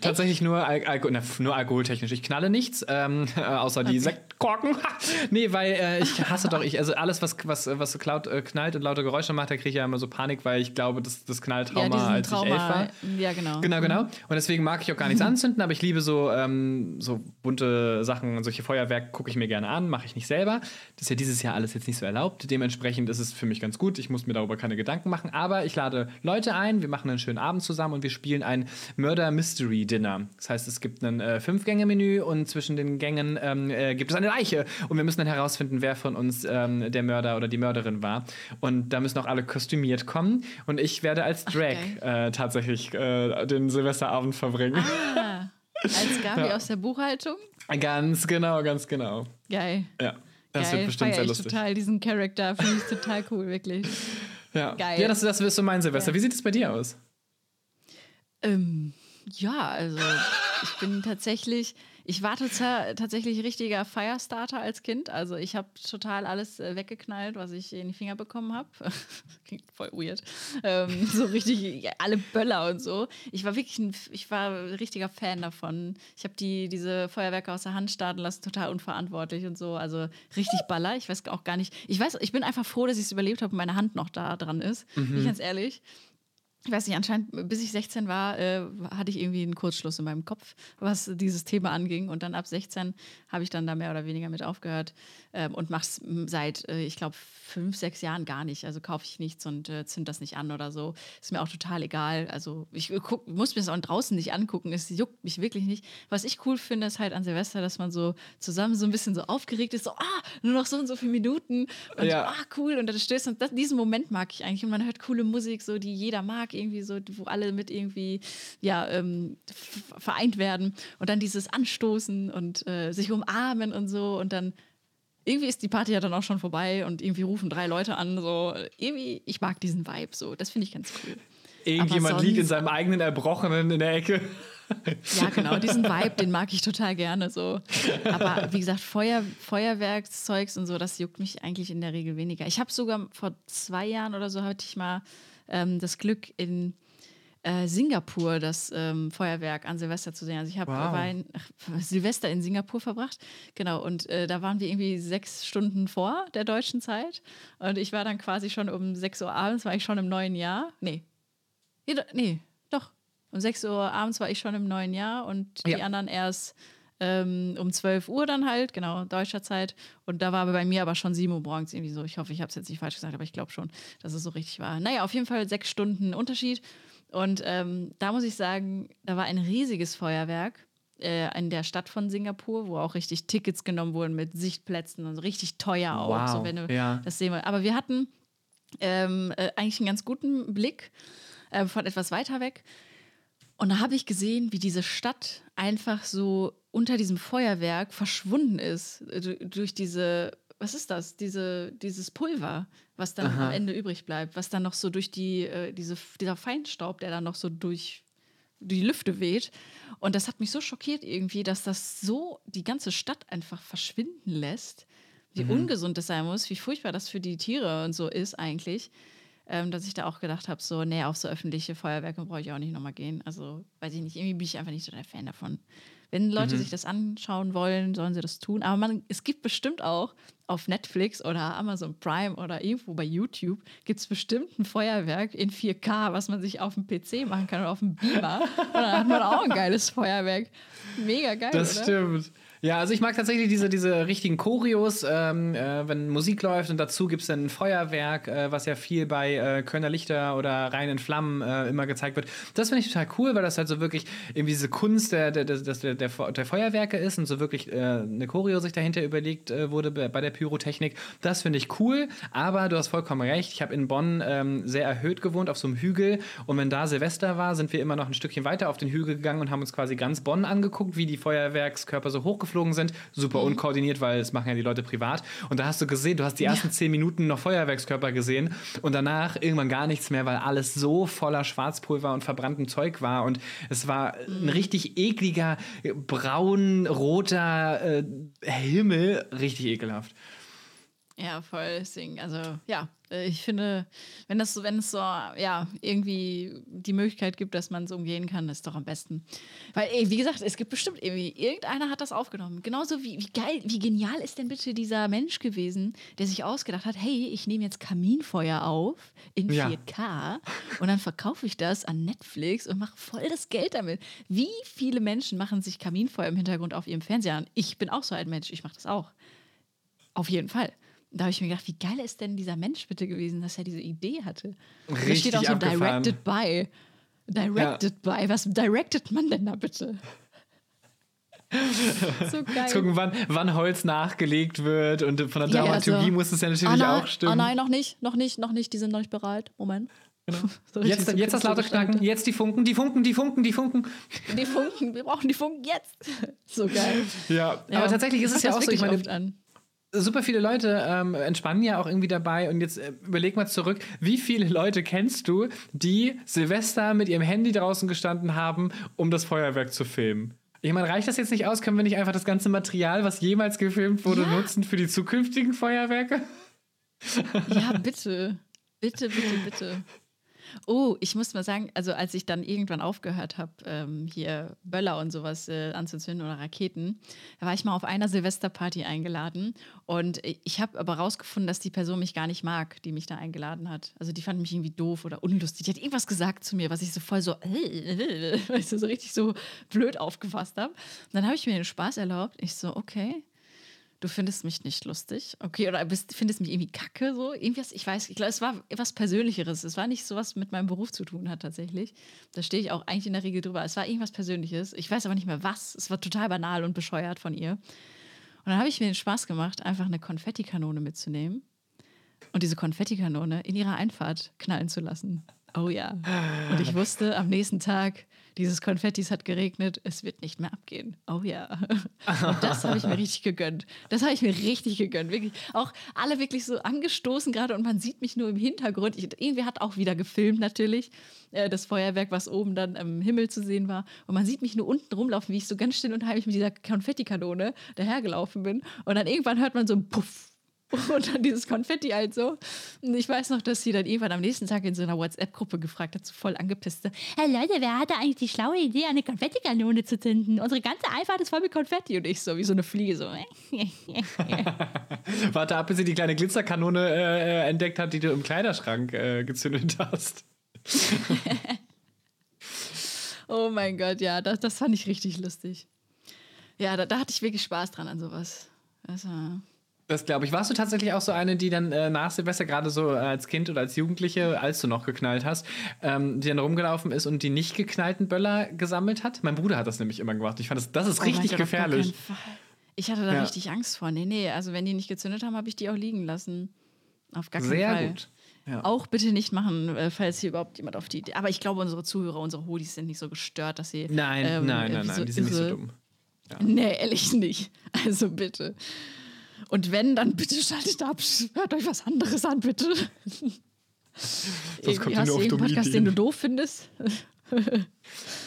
tatsächlich nur, Al Alko na, nur alkoholtechnisch. Ich knalle nichts, ähm, äh, außer die Sektkorken. nee, weil äh, ich hasse doch, ich, also alles, was, was, was klaut, äh, knallt und laute Geräusche macht, da kriege ich ja immer so Panik, weil ich glaube, das, das Knalltrauma, diesen als ich elf war. Ja, genau. Genau, genau. Und deswegen mag ich auch gar nichts anzünden, aber ich liebe so, ähm, so bunte Sachen, solche Feuerwerke gucke ich mir gerne an, mache ich nicht selber. Das ist ja dieses Jahr alles jetzt nicht so erlaubt. Dementsprechend ist es für mich ganz gut. Ich muss mir darüber keine Gedanken machen, aber ich lade Leute ein, wir machen einen schönen Abend zusammen und wir spielen ein Murder Mystery Dinner. Das heißt, es gibt ein äh, Fünf-Gänge-Menü und zwischen den Gängen ähm, äh, gibt es eine Leiche und wir müssen dann herausfinden, wer von uns ähm, der Mörder oder die Mörderin war. Und da müssen auch alle kostümiert kommen und ich werde als Drag äh, tatsächlich äh, den Silvesterabend verbringen. Ah, als Gabi aus der Buchhaltung? Ganz genau, ganz genau. Geil. Ja, das Geil, wird bestimmt sehr ich lustig. total diesen Charakter, finde ich total cool, wirklich. Ja, Geil. ja das, das wirst du mein Silvester. Ja. Wie sieht es bei dir aus? Ähm, ja, also ich bin tatsächlich, Ich war tatsächlich richtiger Firestarter als Kind. Also ich habe total alles äh, weggeknallt, was ich in die Finger bekommen habe. Klingt voll weird. Ähm, so richtig alle Böller und so. Ich war wirklich ein, ich war ein richtiger Fan davon. Ich habe die, diese Feuerwerke aus der Hand starten lassen, total unverantwortlich und so. Also richtig Baller. Ich weiß auch gar nicht. Ich weiß, ich bin einfach froh, dass ich es überlebt habe und meine Hand noch da dran ist. Bin ich ganz ehrlich ich weiß nicht, anscheinend, bis ich 16 war, äh, hatte ich irgendwie einen Kurzschluss in meinem Kopf, was dieses Thema anging. Und dann ab 16 habe ich dann da mehr oder weniger mit aufgehört ähm, und mache es seit, äh, ich glaube, fünf, sechs Jahren gar nicht. Also kaufe ich nichts und äh, zünd das nicht an oder so. Ist mir auch total egal. Also ich guck, muss mir das auch draußen nicht angucken. Es juckt mich wirklich nicht. Was ich cool finde, ist halt an Silvester, dass man so zusammen so ein bisschen so aufgeregt ist, so, ah, nur noch so und so viele Minuten. Und Ja. ah, cool. Und dann stößt und das, diesen Moment mag ich eigentlich. Und man hört coole Musik, so die jeder mag, irgendwie so, wo alle mit irgendwie ja, ähm, vereint werden. Und dann dieses Anstoßen und äh, sich umarmen und so. Und dann irgendwie ist die Party ja dann auch schon vorbei und irgendwie rufen drei Leute an. So, irgendwie, ich mag diesen Vibe so. Das finde ich ganz cool. Irgendjemand liegt in seinem eigenen Erbrochenen in der Ecke. Ja, genau, diesen Vibe, den mag ich total gerne so. Aber wie gesagt, Feuer, Feuerwerkszeugs und so, das juckt mich eigentlich in der Regel weniger. Ich habe sogar vor zwei Jahren oder so hatte ich mal ähm, das Glück in äh, Singapur das ähm, Feuerwerk an Silvester zu sehen. Also ich habe Wow. Silvester in Singapur verbracht, genau. Und äh, da waren wir irgendwie sechs Stunden vor der deutschen Zeit. Und ich war dann quasi schon um 6 Uhr abends, war ich schon im neuen Jahr. Nee, Nee, do- nee, doch. Um 6 Uhr abends war ich schon im neuen Jahr und die Ja. anderen erst ähm, um 12 Uhr dann halt, genau, deutscher Zeit. Und da war bei mir aber schon 7 Uhr morgens irgendwie so. Ich hoffe, ich habe es jetzt nicht falsch gesagt, aber ich glaube schon, dass es so richtig war. Naja, auf jeden Fall sechs Stunden Unterschied. Und ähm, da muss ich sagen, da war ein riesiges Feuerwerk äh, in der Stadt von Singapur, wo auch richtig Tickets genommen wurden mit Sichtplätzen und richtig teuer auch. Wow, So, wenn du ja. das sehen wir. Aber wir hatten ähm, äh, eigentlich einen ganz guten Blick äh, von etwas weiter weg. Und da habe ich gesehen, wie diese Stadt einfach so unter diesem Feuerwerk verschwunden ist. äh, du- Durch diese, was ist das? Diese, dieses Pulver, was dann am Ende übrig bleibt, was dann noch so durch die, äh, diese, dieser Feinstaub, der dann noch so durch die Lüfte weht. Und das hat mich so schockiert irgendwie, dass das so die ganze Stadt einfach verschwinden lässt. Wie ungesund das sein muss, wie furchtbar das für die Tiere und so ist eigentlich. Ähm, dass ich da auch gedacht habe, so, nee, auf so öffentliche Feuerwerke brauche ich auch nicht nochmal gehen. Also, weiß ich nicht, irgendwie bin ich einfach nicht so der Fan davon. Wenn Leute sich das anschauen wollen, sollen sie das tun. Aber man, es gibt bestimmt auch auf Netflix oder Amazon Prime oder irgendwo bei YouTube gibt es bestimmt ein Feuerwerk in 4K, was man sich auf dem PC machen kann oder auf dem Beamer. Und dann hat man auch ein geiles Feuerwerk. Mega geil, Das oder? stimmt. Ja, also ich mag tatsächlich diese, diese richtigen Choreos, ähm, äh, wenn Musik läuft und dazu gibt es dann ein Feuerwerk, äh, was ja viel bei äh, Kölner Lichter oder Rein in Flammen äh, immer gezeigt wird. Das finde ich total cool, weil das halt so wirklich irgendwie diese Kunst der, der, der, der, der, Fe- der Feuerwerke ist und so wirklich äh, eine Choreo sich dahinter überlegt äh, wurde bei bei der Pyrotechnik. Das finde ich cool, aber du hast vollkommen recht. Ich habe in Bonn ähm, sehr erhöht gewohnt, auf so einem Hügel. Und wenn da Silvester war, sind wir immer noch ein Stückchen weiter auf den Hügel gegangen und haben uns quasi ganz Bonn angeguckt, wie die Feuerwerkskörper so hochgeflogen sind. Super unkoordiniert, weil es machen ja die Leute privat. Und da hast du gesehen, du hast die ersten zehn Minuten noch Feuerwerkskörper gesehen und danach irgendwann gar nichts mehr, weil alles so voller Schwarzpulver und verbranntem Zeug war. Und es war ein richtig ekliger, braun-roter äh, Himmel. Richtig ekelhaft. Ja, voll. Deswegen, also ja, ich finde, wenn das so, wenn es so, ja, irgendwie die Möglichkeit gibt, dass man es umgehen kann, ist doch am besten. Weil, ey, wie gesagt, es gibt bestimmt irgendwie, irgendeiner hat das aufgenommen. Genauso wie, wie geil, wie genial ist denn bitte dieser Mensch gewesen, der sich ausgedacht hat, hey, ich nehme jetzt Kaminfeuer auf in Ja. 4K und dann verkaufe ich das an Netflix und mache voll das Geld damit. Wie viele Menschen machen sich Kaminfeuer im Hintergrund auf ihrem Fernseher an? Ich bin auch so ein Mensch, ich mache das auch. Auf jeden Fall. Da habe ich mir gedacht, wie geil ist denn dieser Mensch bitte gewesen, dass er diese Idee hatte. Und da Richtig steht auch so abgefahren. directed by. Directed by. Was directed man denn da bitte? so geil. Gucken, wann, wann Holz nachgelegt wird und von der Ja, ja, Dramaturgie so. muss es ja natürlich ah, nein, auch stimmen. Ah nein, noch nicht, noch nicht, noch nicht. Die sind noch nicht bereit. Moment. So richtig Jetzt, so jetzt das laute Knacken, jetzt die Funken, die Funken, die Funken, die Funken. Die Funken, wir brauchen die Funken jetzt. so geil. Ja, Ja, aber tatsächlich ist es ja auch so, ich meine, an. Super viele Leute ähm, entspannen ja auch irgendwie dabei. Und jetzt äh, überleg mal zurück, wie viele Leute kennst du, die Silvester mit ihrem Handy draußen gestanden haben, um das Feuerwerk zu filmen? Ich meine, reicht das jetzt nicht aus? Können wir nicht einfach das ganze Material, was jemals gefilmt wurde, Ja. nutzen für die zukünftigen Feuerwerke? Ja, bitte. Bitte, bitte, bitte. Oh, ich muss mal sagen, also als ich dann irgendwann aufgehört habe, ähm, hier Böller und sowas äh, anzuzünden oder Raketen, da war ich mal auf einer Silvesterparty eingeladen und ich habe aber rausgefunden, dass die Person mich gar nicht mag, die mich da eingeladen hat. Also die fand mich irgendwie doof oder unlustig. Die hat irgendwas gesagt zu mir, was ich so voll so, äh, du, so richtig so blöd aufgefasst habe. Und dann habe ich mir den Spaß erlaubt. Ich so, okay, du findest mich nicht lustig, okay, oder bist, findest mich irgendwie kacke, so, irgendwas, ich weiß, ich glaube, es war etwas Persönlicheres, es war nicht so was mit meinem Beruf zu tun hat tatsächlich, da stehe ich auch eigentlich in der Regel drüber, es war irgendwas Persönliches, ich weiß aber nicht mehr was, es war total banal und bescheuert von ihr. Und dann habe ich mir den Spaß gemacht, einfach eine Konfettikanone mitzunehmen und diese Konfettikanone in ihrer Einfahrt knallen zu lassen. Oh ja. Und ich wusste am nächsten Tag, dieses Konfettis hat geregnet, es wird nicht mehr abgehen. Oh ja. Und das habe ich mir richtig gegönnt. Das habe ich mir richtig gegönnt. Wirklich. Auch alle wirklich so angestoßen gerade und man sieht mich nur im Hintergrund. Ich, irgendwer hat auch wieder gefilmt natürlich, äh, das Feuerwerk, was oben dann im Himmel zu sehen war. Und man sieht mich nur unten rumlaufen, wie ich so ganz still und heimlich mit dieser Konfettikanone dahergelaufen bin. Und dann irgendwann hört man so ein Puff. Und dann dieses Konfetti halt so. Und ich weiß noch, dass sie dann irgendwann am nächsten Tag in so einer WhatsApp-Gruppe gefragt hat, so voll angepisst. Hey Leute, wer hatte eigentlich die schlaue Idee, eine Konfettikanone zu zünden? Unsere ganze Einfahrt ist voll mit Konfetti. Und ich so, wie so eine Fliege, so. Warte ab, bis sie die kleine Glitzerkanone äh, äh, entdeckt hat, die du im Kleiderschrank äh, gezündet hast. oh mein Gott, ja, das, das fand ich richtig lustig. Ja, da, da hatte ich wirklich Spaß dran an sowas. War. Das glaube ich. Warst du tatsächlich auch so eine, die dann äh, nach Silvester, gerade so als Kind oder als Jugendliche, als du noch geknallt hast, ähm, die dann rumgelaufen ist und die nicht geknallten Böller gesammelt hat? Mein Bruder hat das nämlich immer gemacht. Ich fand, das, das ist Oh richtig Gott, gefährlich. Ich hatte da Ja. richtig Angst vor. Nee, nee, also wenn die nicht gezündet haben, habe ich die auch liegen lassen. Auf gar keinen Sehr Fall. gut. Ja. Auch bitte nicht machen, äh, falls hier überhaupt jemand auf die Idee. Aber ich glaube, unsere Zuhörer, unsere Hodis sind nicht so gestört, dass sie. Nein, ähm, nein, nein, wie nein, die sind nicht so dumm. Nee, ehrlich nicht. Also bitte. Und wenn, dann bitte schaltet ab. Hört euch was anderes an, bitte. Sonst kommt Hast du irgendeinen Podcast, den Ideen. du doof findest?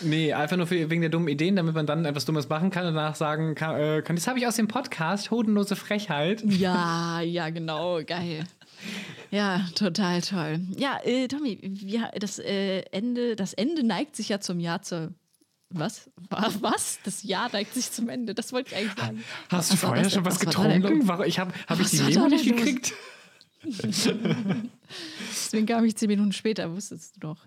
Nee, einfach nur für, wegen der dummen Ideen, damit man dann etwas Dummes machen kann und danach sagen kann, äh, kann das habe ich aus dem Podcast, hodenlose Frechheit. Ja, ja, genau, geil. Ja, total toll. Ja, äh, Tommy, wir, das, äh, Ende, das Ende neigt sich ja zum Jahr zur. Was? Wa- Was? Das Jahr neigt sich zum Ende. Das wollte ich eigentlich sagen. Hast du Was war vorher schon was Was war getrunken? Warum- Ich habe hab ich die war Memo nicht los? gekriegt? Deswegen kam ich zehn Minuten später, wusstest du doch.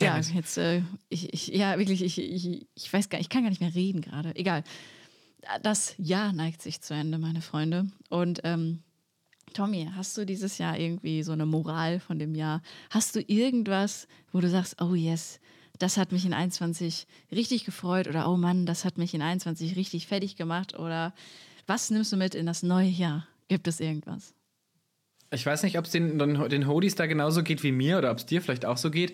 Ja, Ja. jetzt, äh, ich, ich, ja, wirklich, ich, ich, ich weiß gar nicht, ich kann gar nicht mehr reden gerade. Egal. Das Jahr neigt sich zu Ende, meine Freunde. Und ähm, Tommy, hast du dieses Jahr irgendwie so eine Moral von dem Jahr? Hast du irgendwas, wo du sagst, oh yes, das hat mich in 21 richtig gefreut oder oh Mann, das hat mich in 21 richtig fertig gemacht oder was nimmst du mit in das neue Jahr? Gibt es irgendwas? Ich weiß nicht, ob es den, den, den Hodis da genauso geht wie mir oder ob es dir vielleicht auch so geht.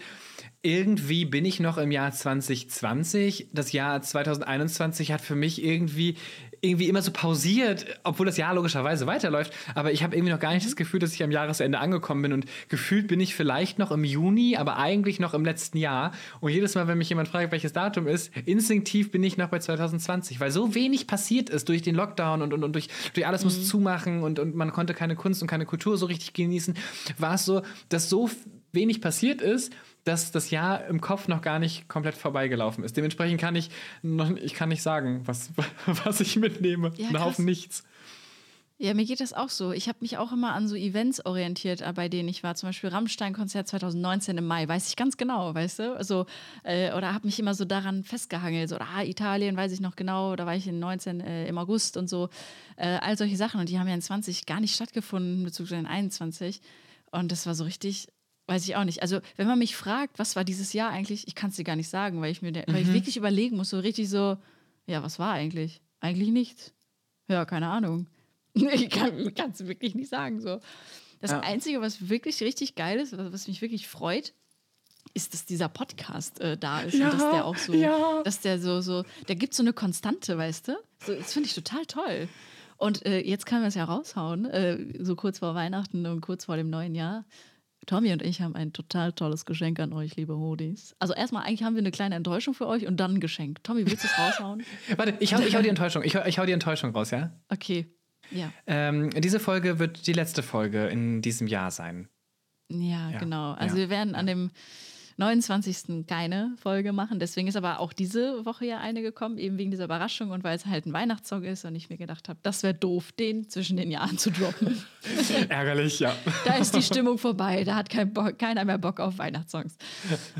Irgendwie bin ich noch im Jahr 2020. Das Jahr 2021 hat für mich irgendwie, irgendwie immer so pausiert, obwohl das Jahr logischerweise weiterläuft. Aber ich habe irgendwie noch gar nicht das Gefühl, dass ich am Jahresende angekommen bin. Und gefühlt bin ich vielleicht noch im Juni, aber eigentlich noch im letzten Jahr. Und jedes Mal, wenn mich jemand fragt, welches Datum ist, instinktiv bin ich noch bei 2020, weil so wenig passiert ist durch den Lockdown und, und, und durch, durch alles muss zumachen und, und man konnte keine Kunst und keine Kultur so richtig genießen, war es so, dass so wenig passiert ist, dass das Jahr im Kopf noch gar nicht komplett vorbeigelaufen ist. Dementsprechend kann ich noch, ich kann nicht sagen, was, was ich mitnehme. Ja, Ein. Haufen nichts. Ja, mir geht das auch so. Ich habe mich auch immer an so Events orientiert, äh, bei denen ich war. Zum Beispiel Rammstein-Konzert 2019 im Mai, weiß ich ganz genau, weißt du? Also, äh, oder habe mich immer so daran festgehangelt. So, ah, Italien, weiß ich noch genau, da war ich in 19 äh, im August und so. Äh, all solche Sachen. Und die haben ja in 20 gar nicht stattgefunden, beziehungsweise in 21. Und das war so richtig, weiß ich auch nicht. Also, wenn man mich fragt, was war dieses Jahr eigentlich, ich kann es dir gar nicht sagen, weil ich mir weil ich wirklich überlegen muss, so richtig so, ja, was war eigentlich? Eigentlich nichts. Ja, keine Ahnung. Ich kann es wirklich nicht sagen. So. Das Ja. Einzige, was wirklich richtig geil ist, was, mich wirklich freut, ist, dass dieser Podcast äh, da ist. Ja, und dass der auch so, ja. dass der so, so, der gibt so eine Konstante, weißt du? So, das finde ich total toll. Und äh, jetzt können wir es ja raushauen, äh, so kurz vor Weihnachten und kurz vor dem neuen Jahr. Tommy und ich haben ein total tolles Geschenk an euch, liebe Hodis. Also erstmal, eigentlich haben wir eine kleine Enttäuschung für euch und dann ein Geschenk. Tommy, willst du es raushauen? Warte, ich hau, ich hau die Enttäuschung. Ich hau, ich hau die Enttäuschung raus, ja? Okay. Ja. Ähm, diese Folge wird die letzte Folge in diesem Jahr sein. Ja, Ja, genau. Also ja, wir werden an dem 29. keine Folge machen. Deswegen ist aber auch diese Woche ja eine gekommen, eben wegen dieser Überraschung und weil es halt ein Weihnachtssong ist und ich mir gedacht habe, das wäre doof, den zwischen den Jahren zu droppen. Ärgerlich, ja. da ist die Stimmung vorbei, da hat kein Bock, keiner mehr Bock auf Weihnachtssongs.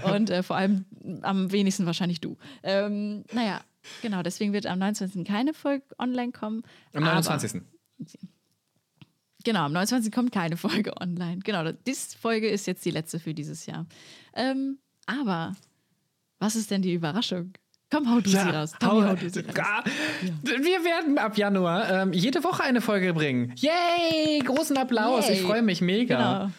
Und äh, vor allem am wenigsten wahrscheinlich du. Ähm, naja, genau, deswegen wird am 29. keine Folge online kommen. Am aber- 29. Genau, am 29. kommt keine Folge online. Genau, diese Folge ist jetzt die letzte für dieses Jahr. Ähm, aber was ist denn die Überraschung? Komm, hau du sie raus. Tommy, hau, hau du sie raus. Ah, Wir werden ab Januar ähm, jede Woche eine Folge bringen. Yay! Großen Applaus. Yay. Ich freue mich mega. Genau.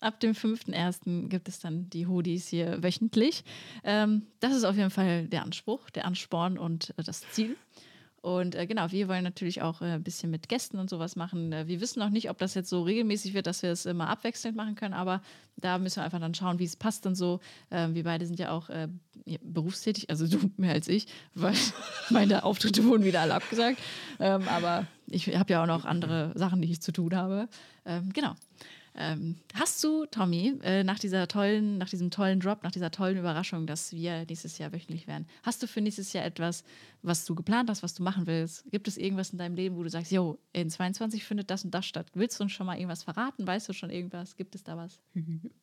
Ab dem 5.1. gibt es dann die Hoodies hier wöchentlich. Ähm, das ist auf jeden Fall der Anspruch, der Ansporn und äh, das Ziel. Und äh, genau, wir wollen natürlich auch äh, ein bisschen mit Gästen und sowas machen. Äh, wir wissen noch nicht, ob das jetzt so regelmäßig wird, dass wir es immer abwechselnd machen können, aber da müssen wir einfach dann schauen, wie es passt und so. Ähm, wir beide sind ja auch äh, berufstätig, also du mehr als ich, weil meine Auftritte wurden wieder alle abgesagt. Ähm, aber ich habe ja auch noch andere Sachen, die ich zu tun habe. Ähm, genau. Ähm, hast du, Tommy, äh, nach dieser tollen, nach diesem tollen Drop, nach dieser tollen Überraschung, dass wir nächstes Jahr wöchentlich werden, hast du für nächstes Jahr etwas, was du geplant hast, was du machen willst? Gibt es irgendwas in deinem Leben, wo du sagst, jo, in 22 findet das und das statt? Willst du uns schon mal irgendwas verraten? Weißt du schon irgendwas? Gibt es da was?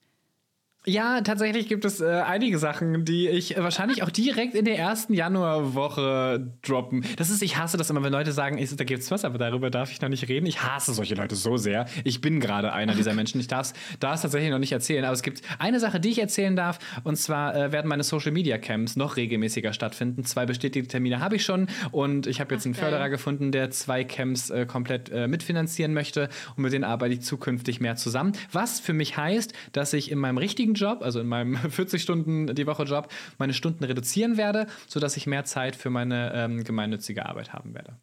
Ja, tatsächlich gibt es äh, einige Sachen, die ich äh, wahrscheinlich auch direkt in der ersten Januarwoche droppen. Das ist, ich hasse das immer, wenn Leute sagen, ich, da gibt's was, aber darüber darf ich noch nicht reden. Ich hasse solche Leute so sehr. Ich bin gerade einer dieser Menschen. Ich darf es tatsächlich noch nicht erzählen. Aber es gibt eine Sache, die ich erzählen darf. Und zwar äh, werden meine Social Media Camps noch regelmäßiger stattfinden. Zwei bestätigte Termine habe ich schon. Und ich habe jetzt einen geil. Förderer gefunden, der zwei Camps äh, komplett äh, mitfinanzieren möchte. Und mit denen arbeite ich zukünftig mehr zusammen. Was für mich heißt, dass ich in meinem richtigen Job, also in meinem 40 Stunden die Woche Job, meine Stunden reduzieren werde, sodass ich mehr Zeit für meine ähm, gemeinnützige Arbeit haben werde.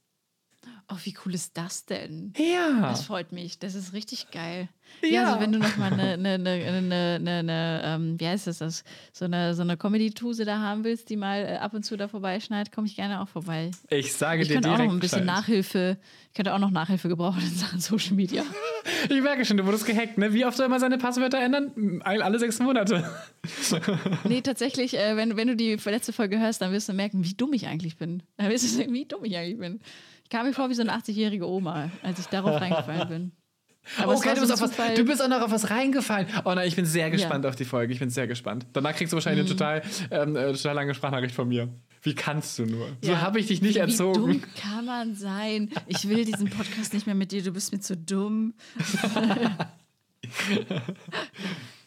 Oh, wie cool ist das denn? Ja. Das freut mich. Das ist richtig geil. Ja. Ja, also wenn du noch mal eine, eine, eine, eine, eine, eine ähm, wie heißt das, das so eine, so eine Comedy-Tuse da haben willst, die mal äh, ab und zu da vorbeischneit, komme ich gerne auch vorbei. Ich sage Ich dir könnte auch direkt noch ein bisschen. Nachhilfe, ich könnte auch noch Nachhilfe gebrauchen in Sachen Social Media. Ich merke schon, du wurdest gehackt, ne? Wie oft soll man seine Passwörter ändern? Alle sechs Monate. Nee, tatsächlich, äh, wenn, wenn du die letzte Folge hörst, dann wirst du merken, wie dumm ich eigentlich bin. Dann wirst du sehen, wie dumm ich eigentlich bin. Ich kam mir vor wie so eine 80-jährige Oma, als ich darauf reingefallen bin. Aber okay, du so bist, auf was, du bist auch noch auf was reingefallen. Oh nein, ich bin sehr gespannt auf die Folge. Ich bin sehr gespannt. Danach kriegst du wahrscheinlich eine total, ähm, äh, total lange Sprachnachricht von mir. Wie kannst du nur? So Ja. habe ich dich nicht Wie erzogen. dumm kann man sein? Ich will diesen Podcast nicht mehr mit dir, du bist mir zu dumm.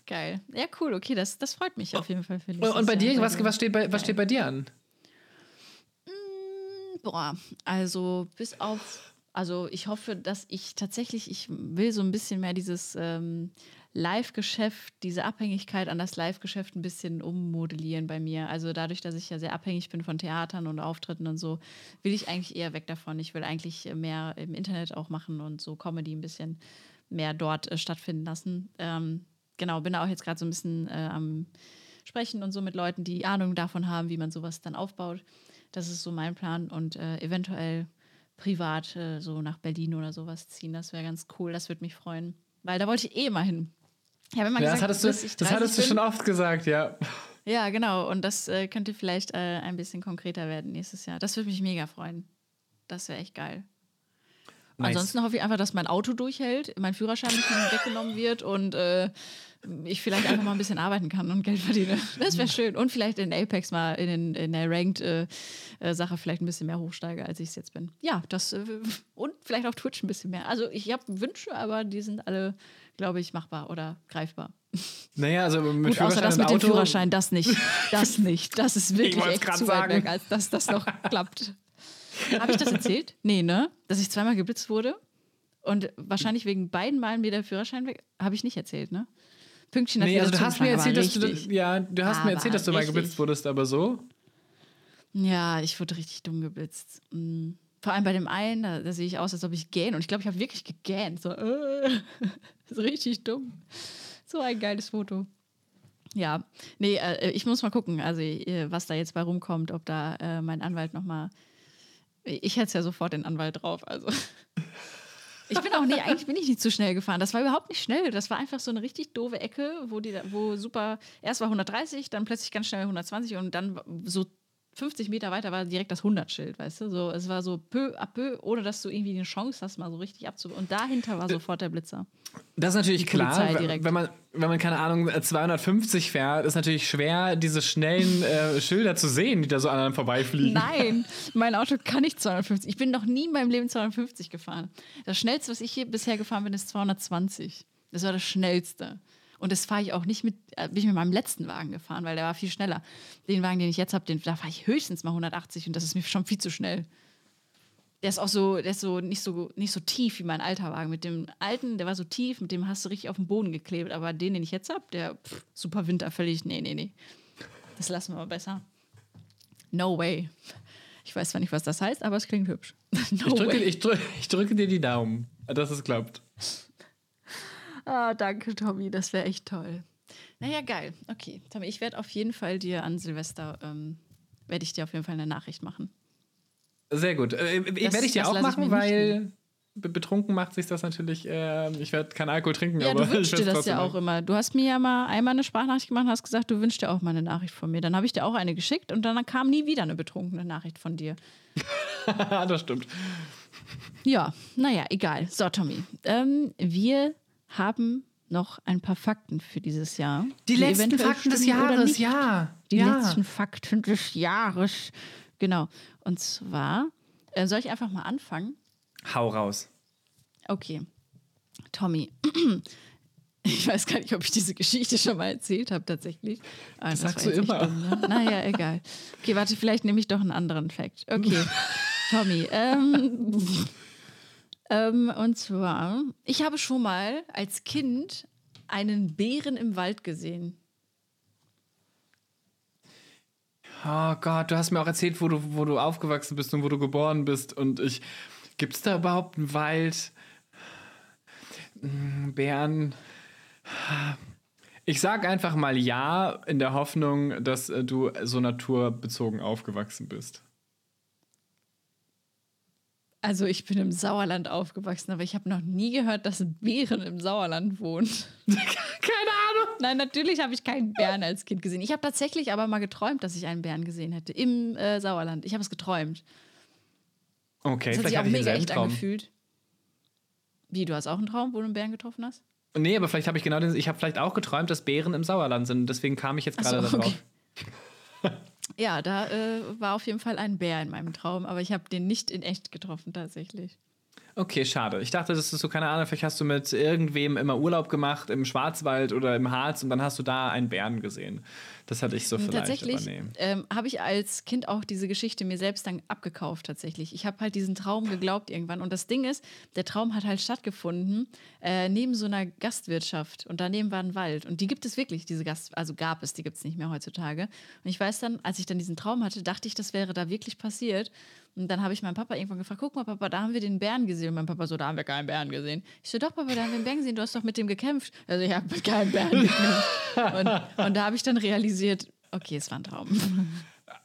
Geil. Ja, cool, okay, das, das freut mich auf jeden Fall für Und, und bei dir, was, was, steht bei, was steht bei dir an? Boah, also bis auf, also ich hoffe, dass ich tatsächlich, ich will so ein bisschen mehr dieses ähm, Live-Geschäft, diese Abhängigkeit an das Live-Geschäft ein bisschen ummodellieren bei mir. Also dadurch, dass ich ja sehr abhängig bin von Theatern und Auftritten und so, will ich eigentlich eher weg davon. Ich will eigentlich mehr im Internet auch machen und so Comedy ein bisschen mehr dort äh, stattfinden lassen. Ähm, genau, bin auch jetzt gerade so ein bisschen äh, am Sprechen und so mit Leuten, die Ahnung davon haben, wie man sowas dann aufbaut. Das ist so mein Plan und äh, eventuell privat äh, so nach Berlin oder sowas ziehen. Das wäre ganz cool. Das würde mich freuen. Weil da wollte ich eh mal hin. Habe immer Ja, das gesagt, hattest du, das 30 hattest du schon oft gesagt, ja. Ja, genau. Und das äh, könnte vielleicht äh, ein bisschen konkreter werden nächstes Jahr. Das würde mich mega freuen. Das wäre echt geil. Nice. Ansonsten hoffe ich einfach, dass mein Auto durchhält, mein Führerschein nicht weggenommen wird und äh, ich vielleicht einfach mal ein bisschen arbeiten kann und Geld verdiene. Das wäre schön. Und vielleicht in Apex mal in, den, in der Ranked-Sache vielleicht ein bisschen mehr hochsteige, als ich es jetzt bin. Ja, das äh, und vielleicht auf Twitch ein bisschen mehr. Also ich habe Wünsche, aber die sind alle, glaube ich, machbar oder greifbar. Naja, also mit Gut, außer das mit dem Auto- Führerschein, das nicht. Das nicht. Das ist wirklich echt zu weit weg, als dass das noch klappt. Habe ich das erzählt? Nee, ne? Dass ich zweimal geblitzt wurde und wahrscheinlich wegen beiden Malen mir der Führerschein weg. Habe ich nicht erzählt, ne? Pünktchen Nee, also du hast mir erzählt, dass du, ja, du hast mir Aber erzählt, dass du mal richtig. geblitzt wurdest, aber so. Ja, ich wurde richtig dumm geblitzt. Mm. Vor allem bei dem einen, da, da sehe ich aus, als ob ich gähne. Und ich glaube, ich habe wirklich gegähnt. So, äh, das ist richtig dumm. So ein geiles Foto. Ja, nee, äh, ich muss mal gucken, also äh, was da jetzt bei rumkommt, ob da äh, mein Anwalt nochmal. Ich hätte ja sofort den Anwalt drauf, also. Ich bin auch, nee, eigentlich bin ich nicht zu schnell gefahren. Das war überhaupt nicht schnell. Das war einfach so eine richtig doofe Ecke, wo die, wo super, erst war 130, dann plötzlich ganz schnell 120 und dann so 50 Meter weiter war direkt das 100-Schild, weißt du? So, es war so peu à peu, ohne dass du irgendwie eine Chance hast, mal so richtig abzu... Und dahinter war sofort der Blitzer. Das ist natürlich klar, wenn- man, wenn man, keine Ahnung, 250 fährt, ist natürlich schwer, diese schnellen äh, Schilder zu sehen, die da so an einem vorbeifliegen. Nein, mein Auto kann nicht 250. Ich bin noch nie in meinem Leben 250 gefahren. Das schnellste, was ich hier bisher gefahren bin, ist 220. Das war das schnellste. Und das fahre ich auch nicht mit, äh, bin ich mit meinem letzten Wagen gefahren, weil der war viel schneller. Den Wagen, den ich jetzt habe, den, da fahre ich höchstens mal 180 und das ist mir schon viel zu schnell. Der ist auch so, der ist so nicht so nicht so tief wie mein alter Wagen. Mit dem alten, der war so tief, mit dem hast du richtig auf den Boden geklebt. Aber den, den ich jetzt habe, der pff, super Winter völlig. Nee, nee, nee. Das lassen wir mal besser. No way. Ich weiß zwar nicht, was das heißt, aber es klingt hübsch. no Ich drücke, way. ich, drücke, ich drücke dir die Daumen, dass es klappt. Ah, danke, Tommy. Das wäre echt toll. Naja, geil. Okay, Tommy, ich werde auf jeden Fall dir an Silvester, ähm, werde ich dir auf jeden Fall eine Nachricht machen. Sehr gut. Äh, werde ich dir auch machen, weil be- betrunken macht sich das natürlich. Äh, ich werde keinen Alkohol trinken, Ja, aber du wünschst ich dir das ja trotzdem auch immer. Du hast mir ja mal einmal eine Sprachnachricht gemacht und hast gesagt, du wünschst dir auch mal eine Nachricht von mir. Dann habe ich dir auch eine geschickt und dann kam nie wieder eine betrunkene Nachricht von dir. das stimmt. Ja, naja, egal. So, Tommy, ähm, wir haben noch ein paar Fakten für dieses Jahr. eventuell stimmen oder nicht. ja. Die ja. letzten Fakten des Jahres. Genau. Und zwar, äh, soll ich einfach mal anfangen? Hau raus. Okay. Tommy. Ich weiß gar nicht, ob ich diese Geschichte schon mal erzählt habe, tatsächlich. Ah, das sagst war du immer. Dumm, ne? Naja, egal. Okay, warte, vielleicht nehme ich doch einen anderen Fact. Okay. Tommy, ähm, ähm, und zwar, ich habe schon mal als Kind einen Bären im Wald gesehen. Oh Gott, du hast mir auch erzählt, wo du, wo du aufgewachsen bist und wo du geboren bist. Und ich. Gibt es da überhaupt einen Wald? Hm, Bären. Ich sag einfach mal ja, in der Hoffnung, dass äh, du so naturbezogen aufgewachsen bist. Also ich bin im Sauerland aufgewachsen, aber ich habe noch nie gehört, dass Bären im Sauerland wohnen. Keine Ahnung. Nein, natürlich habe ich keinen Bären als Kind gesehen. Ich habe tatsächlich aber mal geträumt, dass ich einen Bären gesehen hätte im äh, Sauerland. Ich habe es geträumt. Okay, Das hat sich auch mega echt Traum. angefühlt. Wie, du hast auch einen Traum, wo du einen Bären getroffen hast? Nee, aber vielleicht habe ich genau den. Ich habe vielleicht auch geträumt, dass Bären im Sauerland sind. Deswegen kam ich jetzt Ach so, gerade darauf. okay. Ja, da äh, war auf jeden Fall ein Bär in meinem Traum, aber ich habe den nicht in echt getroffen tatsächlich. Okay, schade. Ich dachte, das ist so, keine Ahnung, vielleicht hast du mit irgendwem immer Urlaub gemacht im Schwarzwald oder im Harz und dann hast du da einen Bären gesehen. Das hatte ich so vielleicht. tatsächlich ähm, habe ich als Kind auch diese Geschichte mir selbst dann abgekauft tatsächlich. Ich habe halt diesen Traum geglaubt irgendwann. Und das Ding ist, der Traum hat halt stattgefunden äh, neben so einer Gastwirtschaft. Und daneben war ein Wald. Und die gibt es wirklich, diese Gast, also gab es, die gibt es nicht mehr heutzutage. Und ich weiß dann, als ich dann diesen Traum hatte, dachte ich, das wäre da wirklich passiert. Und dann habe ich meinen Papa irgendwann gefragt, guck mal, Papa, da haben wir den Bären gesehen. Und mein Papa so, da haben wir keinen Bären gesehen. Ich so, doch, Papa, da haben wir einen Bären gesehen. Du hast doch mit dem gekämpft. Also ich habe mit keinem Bären gekämpft. Und, und da habe ich dann realisiert, okay, es war ein Traum.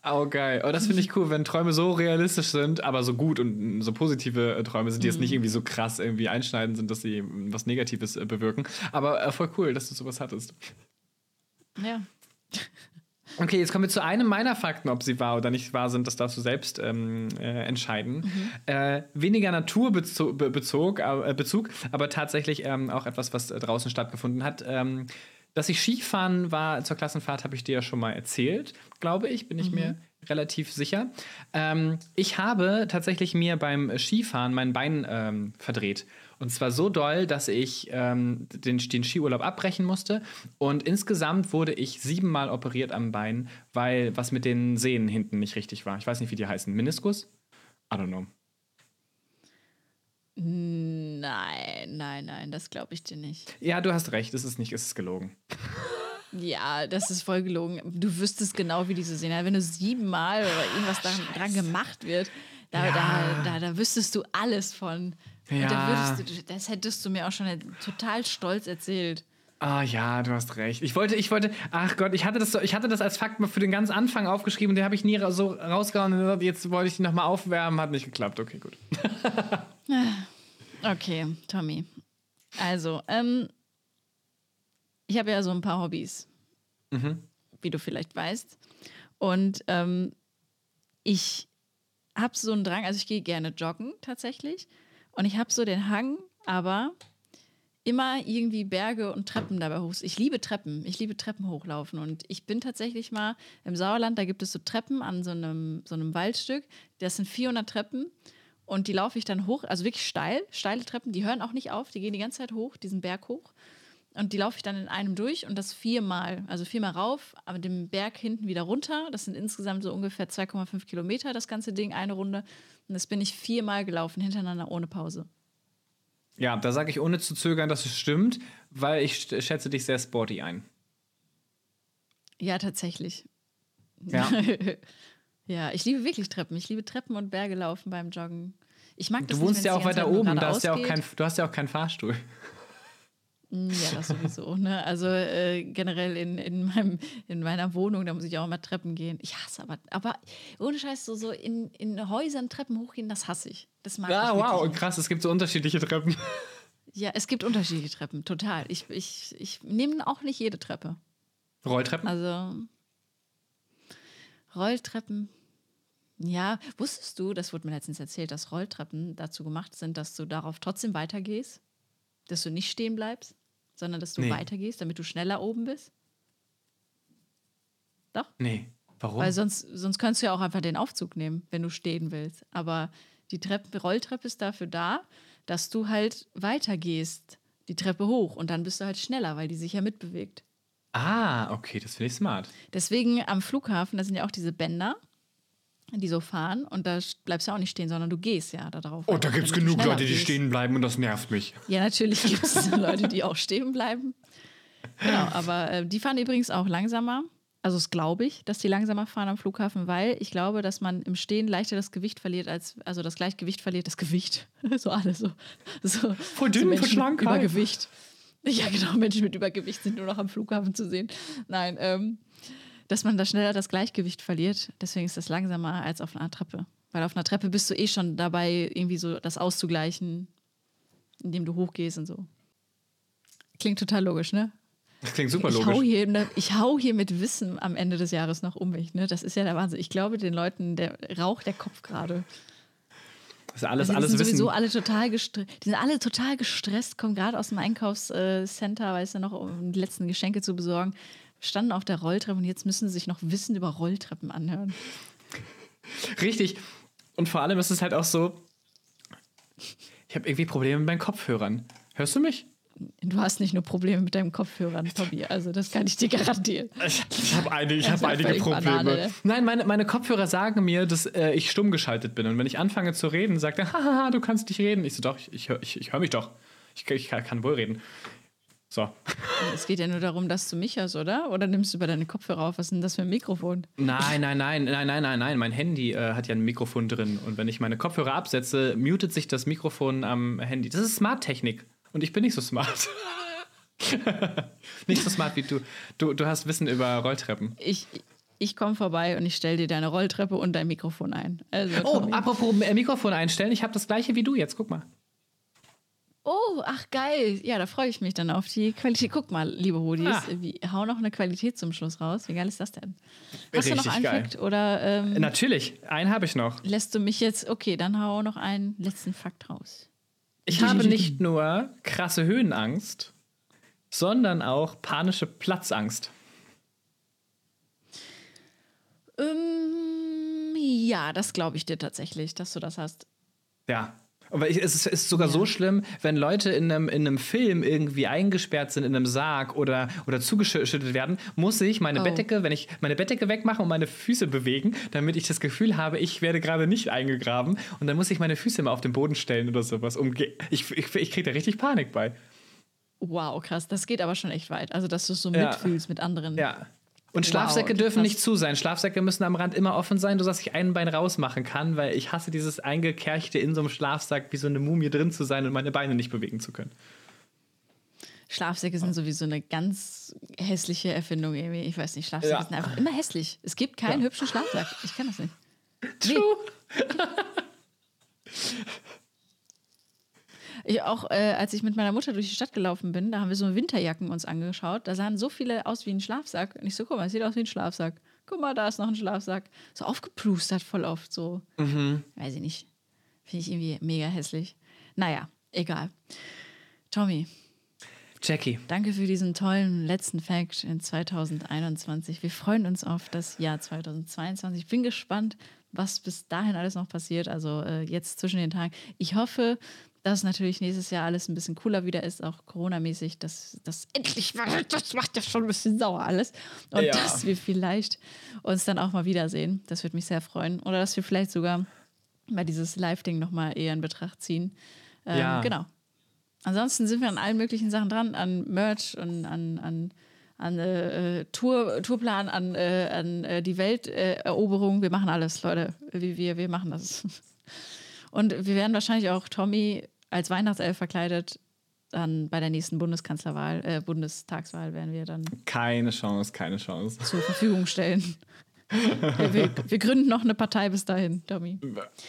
Oh, geil. Oh, das finde ich cool, wenn Träume so realistisch sind, aber so gut und so positive äh, Träume sind, die jetzt Mhm. nicht irgendwie so krass irgendwie einschneidend sind, dass sie was Negatives äh, bewirken. Aber äh, voll cool, dass du sowas hattest. Ja. Okay, jetzt kommen wir zu einem meiner Fakten, ob sie wahr oder nicht wahr sind. Das darfst du selbst ähm, äh, entscheiden. Mhm. Äh, weniger Naturbezug, Be Bezug, äh, Bezug, aber tatsächlich ähm, auch etwas, was äh, draußen stattgefunden hat. Ähm, dass ich Skifahren war zur Klassenfahrt, habe ich dir ja schon mal erzählt, glaube ich, bin ich Mhm. mir relativ sicher. Ähm, ich habe tatsächlich mir beim Skifahren mein Bein ähm, verdreht. Und zwar so doll, dass ich ähm, den, den Skiurlaub abbrechen musste. Und insgesamt wurde ich siebenmal operiert am Bein, weil was mit den Sehnen hinten nicht richtig war. Ich weiß nicht, wie die heißen. Meniskus? I don't know. Nein, nein, nein, das glaube ich dir nicht. Ja, du hast recht, es ist nicht, es ist gelogen. Ja, das ist voll gelogen. Du wüsstest genau, wie diese Szene. Wenn du siebenmal oder irgendwas dran, dran gemacht wird, da, da, da, da wüsstest du alles von. Und da Ja. würdest du, das hättest du mir auch schon total stolz erzählt. Ah ja, du hast recht. Ich wollte, ich wollte, ach Gott, ich hatte das, ich hatte das als Fakt mal für den ganz Anfang aufgeschrieben und den habe ich nie so rausgehauen. Jetzt wollte ich ihn nochmal aufwärmen, hat nicht geklappt. Okay, gut. Okay, Tommy. Also, ähm, ich habe ja so ein paar Hobbys, wie du vielleicht weißt. Und ähm, ich habe so einen Drang, also ich gehe gerne joggen tatsächlich. Und ich habe so den Hang, aber immer irgendwie Berge und Treppen dabei hoch. Ich liebe Treppen. Ich liebe Treppen hochlaufen. Und ich bin tatsächlich mal im Sauerland, da gibt es so Treppen an so einem, so einem Waldstück. Das sind 400 Treppen. Und die laufe ich dann hoch, also wirklich steil, steile Treppen, die hören auch nicht auf, die gehen die ganze Zeit hoch, diesen Berg hoch. Und die laufe ich dann in einem durch und das viermal, also viermal rauf, aber den Berg hinten wieder runter. Das sind insgesamt so ungefähr 2,5 Kilometer, das ganze Ding, eine Runde. Und das bin ich viermal gelaufen, hintereinander, ohne Pause. Ja, da sage ich ohne zu zögern, dass es stimmt, weil ich sch- schätze dich sehr sporty ein. Ja, tatsächlich. Ja. Ja, ich liebe wirklich Treppen. Ich liebe Treppen und Berge laufen beim Joggen. Ich mag das Du wohnst nicht, ja auch weiter oben, da hast ja auch kein, du hast ja auch keinen Fahrstuhl. Ja, das sowieso. Ne? Also äh, generell in, in, meinem, in meiner Wohnung, da muss ich auch immer Treppen gehen. Ich hasse aber, aber ohne Scheiß, so, so in, in Häusern Treppen hochgehen, das hasse ich. Das mag Ah, ich wow, und krass, es gibt so unterschiedliche Treppen. nicht. Ja, es gibt unterschiedliche Treppen, total. Ich, ich, ich nehme auch nicht jede Treppe. Rolltreppen? Also Rolltreppen. Ja, wusstest du, das wurde mir letztens erzählt, dass Rolltreppen dazu gemacht sind, dass du darauf trotzdem weitergehst? Dass du nicht stehen bleibst, sondern dass du Nee. weitergehst, damit du schneller oben bist? Doch? nee. Warum? Weil sonst, sonst könntest du ja auch einfach den Aufzug nehmen, wenn du stehen willst. Aber die Treppe, Rolltreppe ist dafür da, dass du halt weitergehst, die Treppe hoch und dann bist du halt schneller, weil die sich ja mitbewegt. ah, okay, das finde ich smart. Deswegen am Flughafen, da sind ja auch diese Bänder, die so fahren und da bleibst du auch nicht stehen, sondern du gehst ja da drauf. Oh, da gibt es genug Leute, die gehst. stehen bleiben und das nervt mich. Ja, natürlich gibt es Leute, die auch stehen bleiben. Genau, aber äh, die fahren übrigens auch langsamer. Also das glaube ich, dass die langsamer fahren am Flughafen, weil ich glaube, dass man im Stehen leichter das Gewicht verliert, als also das Gleichgewicht verliert, das Gewicht. so alles so. so Voll dünn, so Menschen schlank. Übergewicht. Ja, genau, Menschen mit Übergewicht sind nur noch am Flughafen zu sehen. Nein, ähm, dass man da schneller das Gleichgewicht verliert. Deswegen ist das langsamer als auf einer Treppe. Weil auf einer Treppe bist du eh schon dabei, irgendwie so das auszugleichen, indem du hochgehst und so. Klingt total logisch, ne? Das klingt super ich, hau logisch. hier, ne, ich hau hier mit Wissen am Ende des Jahres noch um mich. Ne? Das ist ja der Wahnsinn. Ich glaube, den Leuten, der raucht der Kopf gerade. Das ist alles, Also alles sind Wissen. sowieso alle total gestresst. Die sind alle total gestresst, kommen gerade aus dem Einkaufscenter, weißt du noch, um die letzten Geschenke zu besorgen. Standen auf der Rolltreppe und jetzt müssen sie sich noch Wissen über Rolltreppen anhören. Richtig. Und vor allem ist es halt auch so, ich habe irgendwie Probleme mit meinen Kopfhörern. Hörst du mich? Du hast nicht nur Probleme mit deinem Kopfhörern, Tobi. Also das kann ich dir garantieren. Ich, ich habe eine, ich hab einige Probleme. Banane, ne? Nein, meine, meine Kopfhörer sagen mir, dass äh, ich stumm geschaltet bin. Und wenn ich anfange zu reden, sagt er, haha, du kannst nicht reden. Ich so, doch, ich, ich höre ich, ich hör mich doch. Ich, ich kann, kann wohl reden. So. Es geht ja nur darum, dass du mich hörst, oder? Oder nimmst du über deine Kopfhörer auf? Was ist denn das für ein Mikrofon? Nein, nein, nein, nein, nein, nein, nein. Mein Handy äh, hat ja ein Mikrofon drin. Und wenn ich meine Kopfhörer absetze, mutet sich das Mikrofon am Handy. Das ist Smart-Technik. Und ich bin nicht so smart. nicht so smart wie du. du. Du hast Wissen über Rolltreppen. Ich, ich komme vorbei und ich stelle dir deine Rolltreppe und dein Mikrofon ein. Also, Oh, apropos äh, Mikrofon einstellen. Ich habe das gleiche wie du jetzt. Guck mal. Oh, ach geil. Ja, da freue ich mich dann auf die Qualität. Guck mal, liebe Hodis, Ah. wie, hau noch eine Qualität zum Schluss raus. Wie geil ist das denn? Hast du noch Richtig einen. Fakt oder ähm, Natürlich, einen habe ich noch. lässt du mich jetzt? Okay, dann hau noch einen letzten Fakt raus. Ich habe nicht nur krasse Höhenangst, sondern auch panische Platzangst. Ähm, ja, das glaube ich dir tatsächlich, dass du das hast. Ja. Aber ich, es ist, sogar so schlimm, wenn Leute in einem, in einem Film irgendwie eingesperrt sind in einem Sarg oder, oder zugeschüttet werden, muss ich meine Oh. Bettdecke, wenn ich meine Bettdecke wegmache und meine Füße bewegen, damit ich das Gefühl habe, ich werde gerade nicht eingegraben. Und dann muss ich meine Füße immer auf den Boden stellen oder sowas. Um, ich ich, ich kriege da richtig Panik bei. Wow, krass. Das geht aber schon echt weit. Also, dass du es so Ja. mitfühlst mit anderen. Ja. Und Wow, Schlafsäcke okay, dürfen nicht zu sein. Schlafsäcke müssen am Rand immer offen sein, sodass ich ein Bein rausmachen kann, weil ich hasse dieses eingekerchte in so einem Schlafsack wie so eine Mumie drin zu sein und meine Beine nicht bewegen zu können. Schlafsäcke sind sowieso eine ganz hässliche Erfindung irgendwie. Ich weiß nicht, Schlafsäcke Ja. sind einfach immer hässlich. Es gibt keinen hübschen Schlafsack. Ich kann das nicht. True. Ich auch, äh, als ich mit meiner Mutter durch die Stadt gelaufen bin, da haben wir so Winterjacken uns angeschaut. Da sahen so viele aus wie ein Schlafsack. Und ich so, guck mal, es sieht aus wie ein Schlafsack. Guck mal, da ist noch ein Schlafsack. So aufgeplustert voll oft so. Weiß ich nicht. Finde ich irgendwie mega hässlich. Naja, egal. Tommy, Jackie. danke für diesen tollen letzten Fact in 2021. Wir freuen uns auf das Jahr 2022. Ich bin gespannt, was bis dahin alles noch passiert. Also äh, jetzt zwischen den Tagen. Ich hoffe, dass natürlich nächstes Jahr alles ein bisschen cooler wieder ist, auch Corona-mäßig, dass das endlich das macht ja schon ein bisschen sauer alles. Und Ja. dass wir vielleicht uns dann auch mal wiedersehen. Das würde mich sehr freuen. Oder dass wir vielleicht sogar mal dieses Live-Ding nochmal eher in Betracht ziehen. Ähm, Ja. Genau. Ansonsten sind wir an allen möglichen Sachen dran, an Merch und an, an, an äh, äh, Tour, Tourplan, an, äh, an äh, die Welteroberung. wir machen alles, Leute. Wir, wir, wir machen das. Und wir werden wahrscheinlich auch Tommy als Weihnachtself verkleidet dann bei der nächsten Bundeskanzlerwahl, äh, Bundestagswahl werden wir dann Keine Chance, keine Chance. zur Verfügung stellen. wir, wir, gründen noch eine Partei bis dahin, Tommy.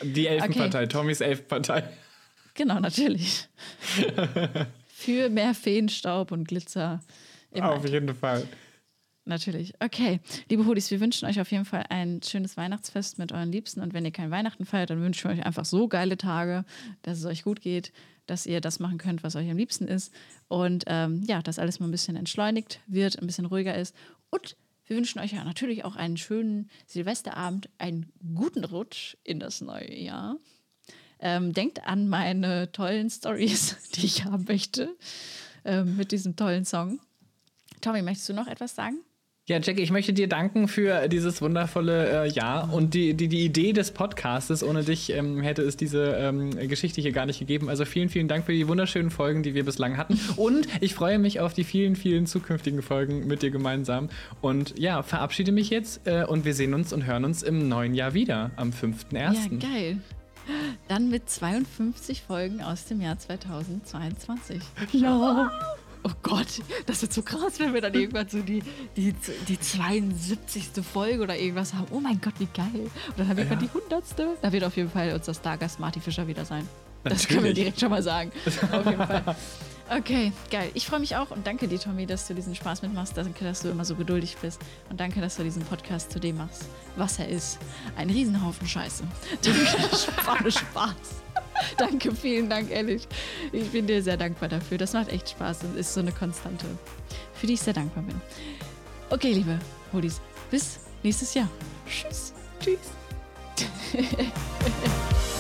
Die Elfenpartei, Tommys Elfenpartei. Genau, natürlich. Für mehr Feenstaub und Glitzer. Im Auf Alltag. jeden Fall. Natürlich. Okay, liebe Hoodies, wir wünschen euch auf jeden Fall ein schönes Weihnachtsfest mit euren Liebsten. Und wenn ihr kein Weihnachten feiert, dann wünschen wir euch einfach so geile Tage, dass es euch gut geht, dass ihr das machen könnt, was euch am liebsten ist. Und ähm, ja, dass alles mal ein bisschen entschleunigt wird, ein bisschen ruhiger ist. Und wir wünschen euch ja natürlich auch einen schönen Silvesterabend, einen guten Rutsch in das neue Jahr. Ähm, denkt an meine tollen Stories, die ich haben möchte, ähm, mit diesem tollen Song. Tommy, möchtest du noch etwas sagen? Ja, Jackie, ich möchte dir danken für dieses wundervolle äh, Jahr und die, die, die Idee des Podcastes. Ohne dich ähm, hätte es diese ähm, Geschichte hier gar nicht gegeben. Also vielen, vielen Dank für die wunderschönen Folgen, die wir bislang hatten. Und ich freue mich auf die vielen, vielen zukünftigen Folgen mit dir gemeinsam. Und ja, verabschiede mich jetzt äh, und wir sehen uns und hören uns im neuen Jahr wieder, am 5.1. Ja, geil. Dann mit 52 Folgen aus dem Jahr 2022. Ja. Oh Gott, das wird so krass, wenn wir dann irgendwann so die, die, die 72. Folge oder irgendwas haben. Oh mein Gott, wie geil. Und dann haben wir irgendwann die 100. Da wird auf jeden Fall unser Stargast Marty Fischer wieder sein. Das können wir Natürlich. direkt schon mal sagen. Auf jeden Fall. Okay, geil. Ich freue mich auch und danke dir, Tommy, dass du diesen Spaß mitmachst. Danke, dass du immer so geduldig bist. Und danke, dass du diesen Podcast zu dem machst, was er ist. Ein Riesenhaufen Scheiße. Danke, Spaß, Spaß. Danke, vielen Dank, ehrlich. Ich bin dir sehr dankbar dafür. Das macht echt Spaß und ist so eine Konstante, für die ich sehr dankbar bin. Okay, liebe Hoodies, bis nächstes Jahr. Tschüss. Tschüss.